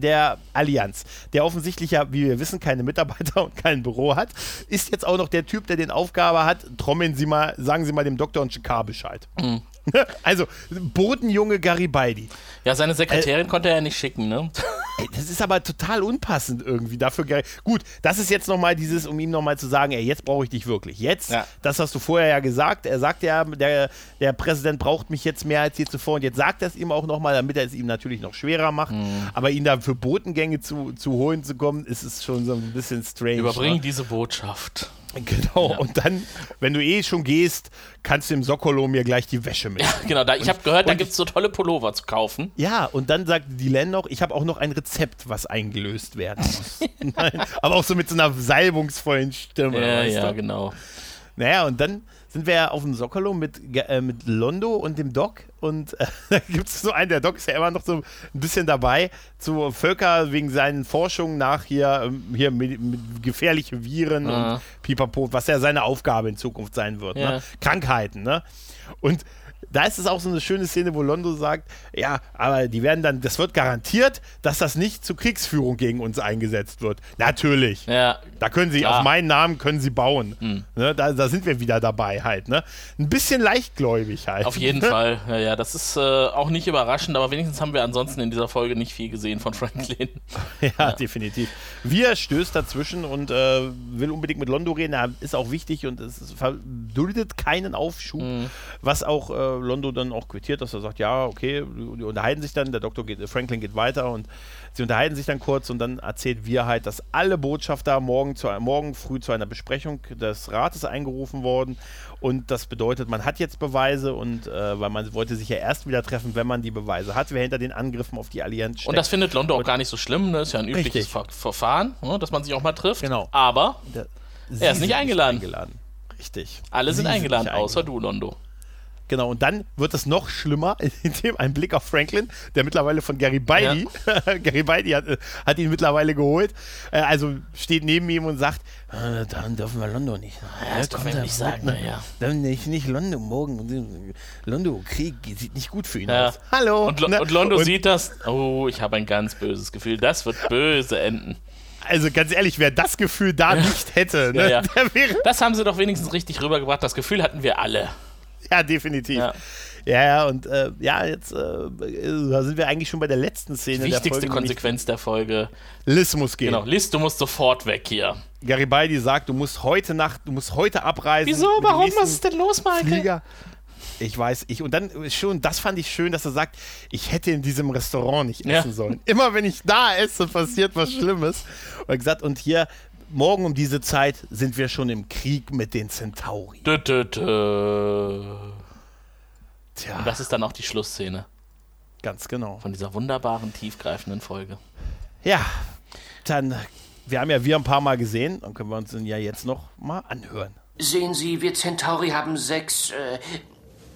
der Allianz, der offensichtlich ja, wie wir wissen, keine Mitarbeiter und kein Büro hat, ist jetzt auch noch der Typ, der den Aufgabe hat, trommeln Sie mal, sagen Sie mal dem Doktor und Chikar Bescheid. Mhm. Also, Bodenjunge Garibaldi. Ja, seine Sekretärin äh, konnte er ja nicht schicken, ne? Ey, das ist aber total unpassend irgendwie dafür. Gut, das ist jetzt nochmal dieses, um ihm nochmal zu sagen, ey, jetzt brauche ich dich wirklich. Jetzt, ja. das hast du vorher ja gesagt. Er sagt ja, der, der Präsident braucht mich jetzt mehr als je zuvor und jetzt sagt er es ihm auch nochmal, damit er es ihm natürlich noch schwerer macht. Mhm. Aber ihn da für Botengänge zu, zu holen zu kommen, ist es schon so ein bisschen strange. Überbringen ne? diese Botschaft. Genau, ja. und dann, wenn du eh schon gehst, kannst du im Sokolo mir gleich die Wäsche mit. Ja, genau, da, ich habe gehört, da gibt es so tolle Pullover zu kaufen. Ja, und dann sagt die Len noch, ich habe auch noch ein Rezept, was eingelöst werden muss. Nein, aber auch so mit so einer salbungsvollen Stimme. Ja, ja, du? genau. Naja, und dann sind wir ja auf dem Sokolo mit, äh, mit Londo und dem Doc und äh, da gibt es so einen, der Doc ist ja immer noch so ein bisschen dabei, zu Völker wegen seinen Forschungen nach hier, ähm, hier mit, mit gefährliche Viren ah. und Pipapo, was ja seine Aufgabe in Zukunft sein wird. Ne? Ja. Ne? Krankheiten, ne? Und da ist es auch so eine schöne Szene, wo Londo sagt, ja, aber die werden dann, das wird garantiert, dass das nicht zur Kriegsführung gegen uns eingesetzt wird. Natürlich. Ja. Da können sie, klar. auf meinen Namen können sie bauen. Hm. Ne, da, da, sind wir wieder dabei halt. Ne? Ein bisschen leichtgläubig halt. Auf jeden Fall. Ja, ja, das ist äh, auch nicht überraschend, aber wenigstens haben wir ansonsten in dieser Folge nicht viel gesehen von Franklin. ja, ja. definitiv. Wir stößt dazwischen und äh, will unbedingt mit Londo reden. Er ist auch wichtig und es verduldet keinen Aufschub, mhm. was auch äh, Londo dann auch quittiert, dass er sagt, ja, okay, die unterhalten sich dann, der Doktor geht, Franklin geht weiter und sie unterhalten sich dann kurz und dann erzählt wir halt, dass alle Botschafter morgen, zu, morgen früh zu einer Besprechung des Rates eingerufen wurden und das bedeutet, man hat jetzt Beweise und äh, weil man wollte sich ja erst wieder treffen, wenn man die Beweise hat, wer hinter den Angriffen auf die Allianz steckt. Und das findet Londo auch gar nicht so schlimm, ne? ist ja ein übliches Ver Verfahren, ne? dass man sich auch mal trifft. Genau. Aber der, er ist nicht eingeladen. nicht eingeladen. Richtig. Alle sind eingeladen, außer du, Londo. Genau, und dann wird es noch schlimmer, indem ein Blick auf Franklin, der mittlerweile von Gary Beide, ja. Gary Beide hat, hat, ihn mittlerweile geholt, äh, also steht neben ihm und sagt, äh, dann dürfen wir London nicht. Ja, das dürfen wir nicht sagen, ja. Dann nicht, nicht London morgen. London, Krieg sieht nicht gut für ihn ja. aus. Hallo. Und, Lo und Londo und, sieht das, oh, ich habe ein ganz böses Gefühl, das wird böse enden also ganz ehrlich, wer das Gefühl da nicht hätte, ne, ja, ja. das haben sie doch wenigstens richtig rübergebracht. Das Gefühl hatten wir alle. ja, definitiv. Ja. Ja, ja, und äh, ja, jetzt äh, sind wir eigentlich schon bei der letzten Szene. Die wichtigste der Folge, Konsequenz der Folge. Liz muss gehen. Genau, Liz, du musst sofort weg hier. Garibaldi sagt, du musst heute Nacht, du musst heute abreisen. Wieso? Warum? Was ist denn los, Michael? Flieger. Ich weiß, ich, und dann schon, das fand ich schön, dass er sagt, ich hätte in diesem Restaurant nicht essen ja. sollen. Immer wenn ich da esse, passiert was Schlimmes. Und er gesagt, und hier, morgen um diese Zeit sind wir schon im Krieg mit den Centauri. Dö, dö, dö. Tja. Und das ist dann auch die Schlussszene. Ganz genau. Von dieser wunderbaren, tiefgreifenden Folge. Ja, dann, wir haben ja wir ein paar Mal gesehen, dann können wir uns den ja jetzt noch mal anhören. Sehen Sie, wir Centauri haben sechs äh,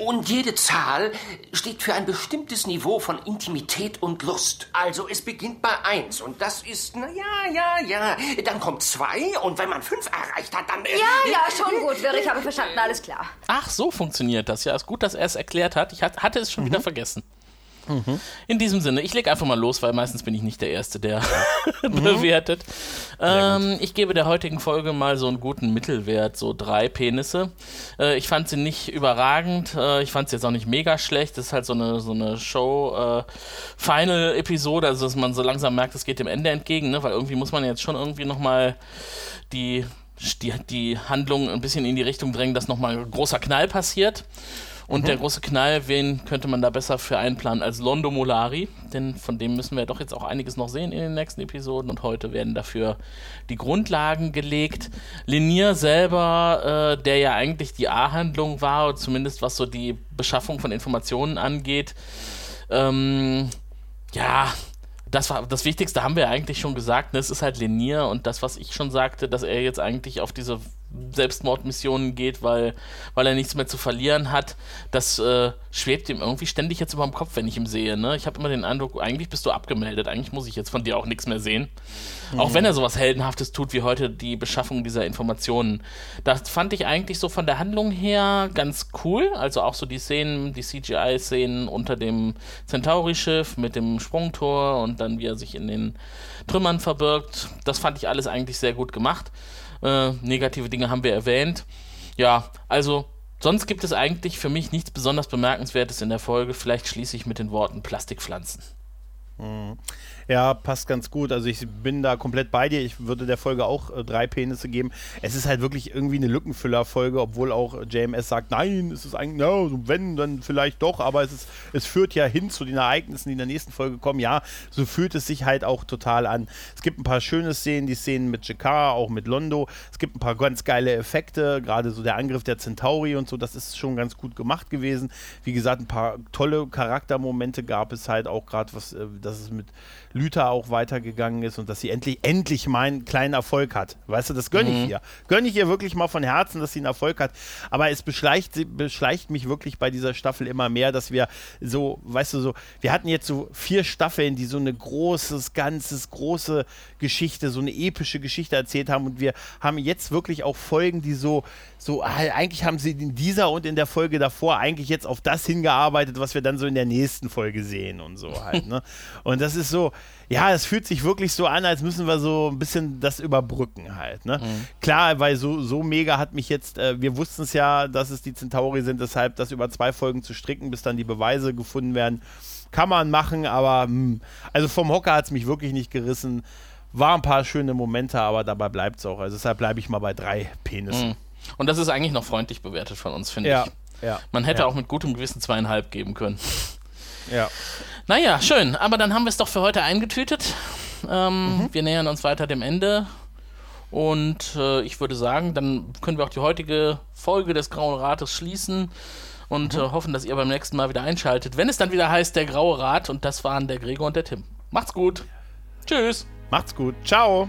und jede Zahl steht für ein bestimmtes Niveau von Intimität und Lust. Also es beginnt bei eins und das ist, na ja, ja, ja. Dann kommt zwei und wenn man fünf erreicht hat, dann... Äh, ja, ja, schon gut, Wirr, ich habe verstanden, alles klar. Ach, so funktioniert das. Ja, ist gut, dass er es erklärt hat. Ich hatte es schon mhm. wieder vergessen. Mhm. In diesem Sinne, ich lege einfach mal los, weil meistens bin ich nicht der Erste, der mhm. bewertet. Ähm, ich gebe der heutigen Folge mal so einen guten Mittelwert, so drei Penisse. Äh, ich fand sie nicht überragend, äh, ich fand sie jetzt auch nicht mega schlecht. Das ist halt so eine, so eine Show-Final-Episode, äh, also dass man so langsam merkt, es geht dem Ende entgegen, ne? weil irgendwie muss man jetzt schon irgendwie nochmal die die, die Handlung ein bisschen in die Richtung drängen, dass nochmal ein großer Knall passiert. Und mhm. der große Knall, wen könnte man da besser für einplanen als Londo Molari? Denn von dem müssen wir doch jetzt auch einiges noch sehen in den nächsten Episoden. Und heute werden dafür die Grundlagen gelegt. Linier selber, äh, der ja eigentlich die A-Handlung war, zumindest was so die Beschaffung von Informationen angeht, ähm, ja, das war das Wichtigste haben wir eigentlich schon gesagt. Ne? Es ist halt Linier und das, was ich schon sagte, dass er jetzt eigentlich auf diese Selbstmordmissionen geht, weil, weil er nichts mehr zu verlieren hat. Das äh, schwebt ihm irgendwie ständig jetzt über dem Kopf, wenn ich ihn sehe. Ne? Ich habe immer den Eindruck, eigentlich bist du abgemeldet. Eigentlich muss ich jetzt von dir auch nichts mehr sehen. Mhm. Auch wenn er sowas Heldenhaftes tut wie heute die Beschaffung dieser Informationen. Das fand ich eigentlich so von der Handlung her ganz cool. Also auch so die Szenen, die CGI-Szenen unter dem Centauri-Schiff mit dem Sprungtor und dann wie er sich in den Trümmern verbirgt. Das fand ich alles eigentlich sehr gut gemacht. Äh, negative Dinge haben wir erwähnt. Ja, also sonst gibt es eigentlich für mich nichts besonders Bemerkenswertes in der Folge. Vielleicht schließe ich mit den Worten Plastikpflanzen. Ja, passt ganz gut. Also ich bin da komplett bei dir. Ich würde der Folge auch äh, drei Penisse geben. Es ist halt wirklich irgendwie eine Lückenfüller-Folge, obwohl auch JMS sagt, nein, es ist eigentlich, ja, wenn, dann vielleicht doch, aber es, ist, es führt ja hin zu den Ereignissen, die in der nächsten Folge kommen. Ja, so fühlt es sich halt auch total an. Es gibt ein paar schöne Szenen, die Szenen mit Jakar, auch mit Londo. Es gibt ein paar ganz geile Effekte, gerade so der Angriff der Centauri und so, das ist schon ganz gut gemacht gewesen. Wie gesagt, ein paar tolle Charaktermomente gab es halt auch gerade, was, äh, dass es mit Lüther auch weitergegangen ist und dass sie endlich, endlich mal einen kleinen Erfolg hat. Weißt du, das gönne ich ihr. Gönne ich ihr wirklich mal von Herzen, dass sie einen Erfolg hat. Aber es beschleicht, beschleicht mich wirklich bei dieser Staffel immer mehr, dass wir so, weißt du, so, wir hatten jetzt so vier Staffeln, die so eine großes, ganzes, große Geschichte, so eine epische Geschichte erzählt haben und wir haben jetzt wirklich auch Folgen, die so, so, eigentlich haben sie in dieser und in der Folge davor eigentlich jetzt auf das hingearbeitet, was wir dann so in der nächsten Folge sehen und so halt, ne? Und das ist so, ja, es fühlt sich wirklich so an, als müssen wir so ein bisschen das überbrücken halt. Ne? Mhm. Klar, weil so, so mega hat mich jetzt, äh, wir wussten es ja, dass es die Centauri sind, deshalb das über zwei Folgen zu stricken, bis dann die Beweise gefunden werden, kann man machen, aber mh, hm, also vom Hocker hat es mich wirklich nicht gerissen. War ein paar schöne Momente, aber dabei bleibt es auch. Also deshalb bleibe ich mal bei drei Penissen. Mhm. Und das ist eigentlich noch freundlich bewertet von uns, finde ja, ich. Ja, Man hätte ja. auch mit gutem Gewissen zweieinhalb geben können. Ja. Naja, schön. Aber dann haben wir es doch für heute eingetütet. Ähm, mhm. Wir nähern uns weiter dem Ende. Und äh, ich würde sagen, dann können wir auch die heutige Folge des Grauen Rates schließen und mhm. äh, hoffen, dass ihr beim nächsten Mal wieder einschaltet, wenn es dann wieder heißt der Graue Rat. Und das waren der Gregor und der Tim. Macht's gut. Tschüss. Macht's gut. Ciao.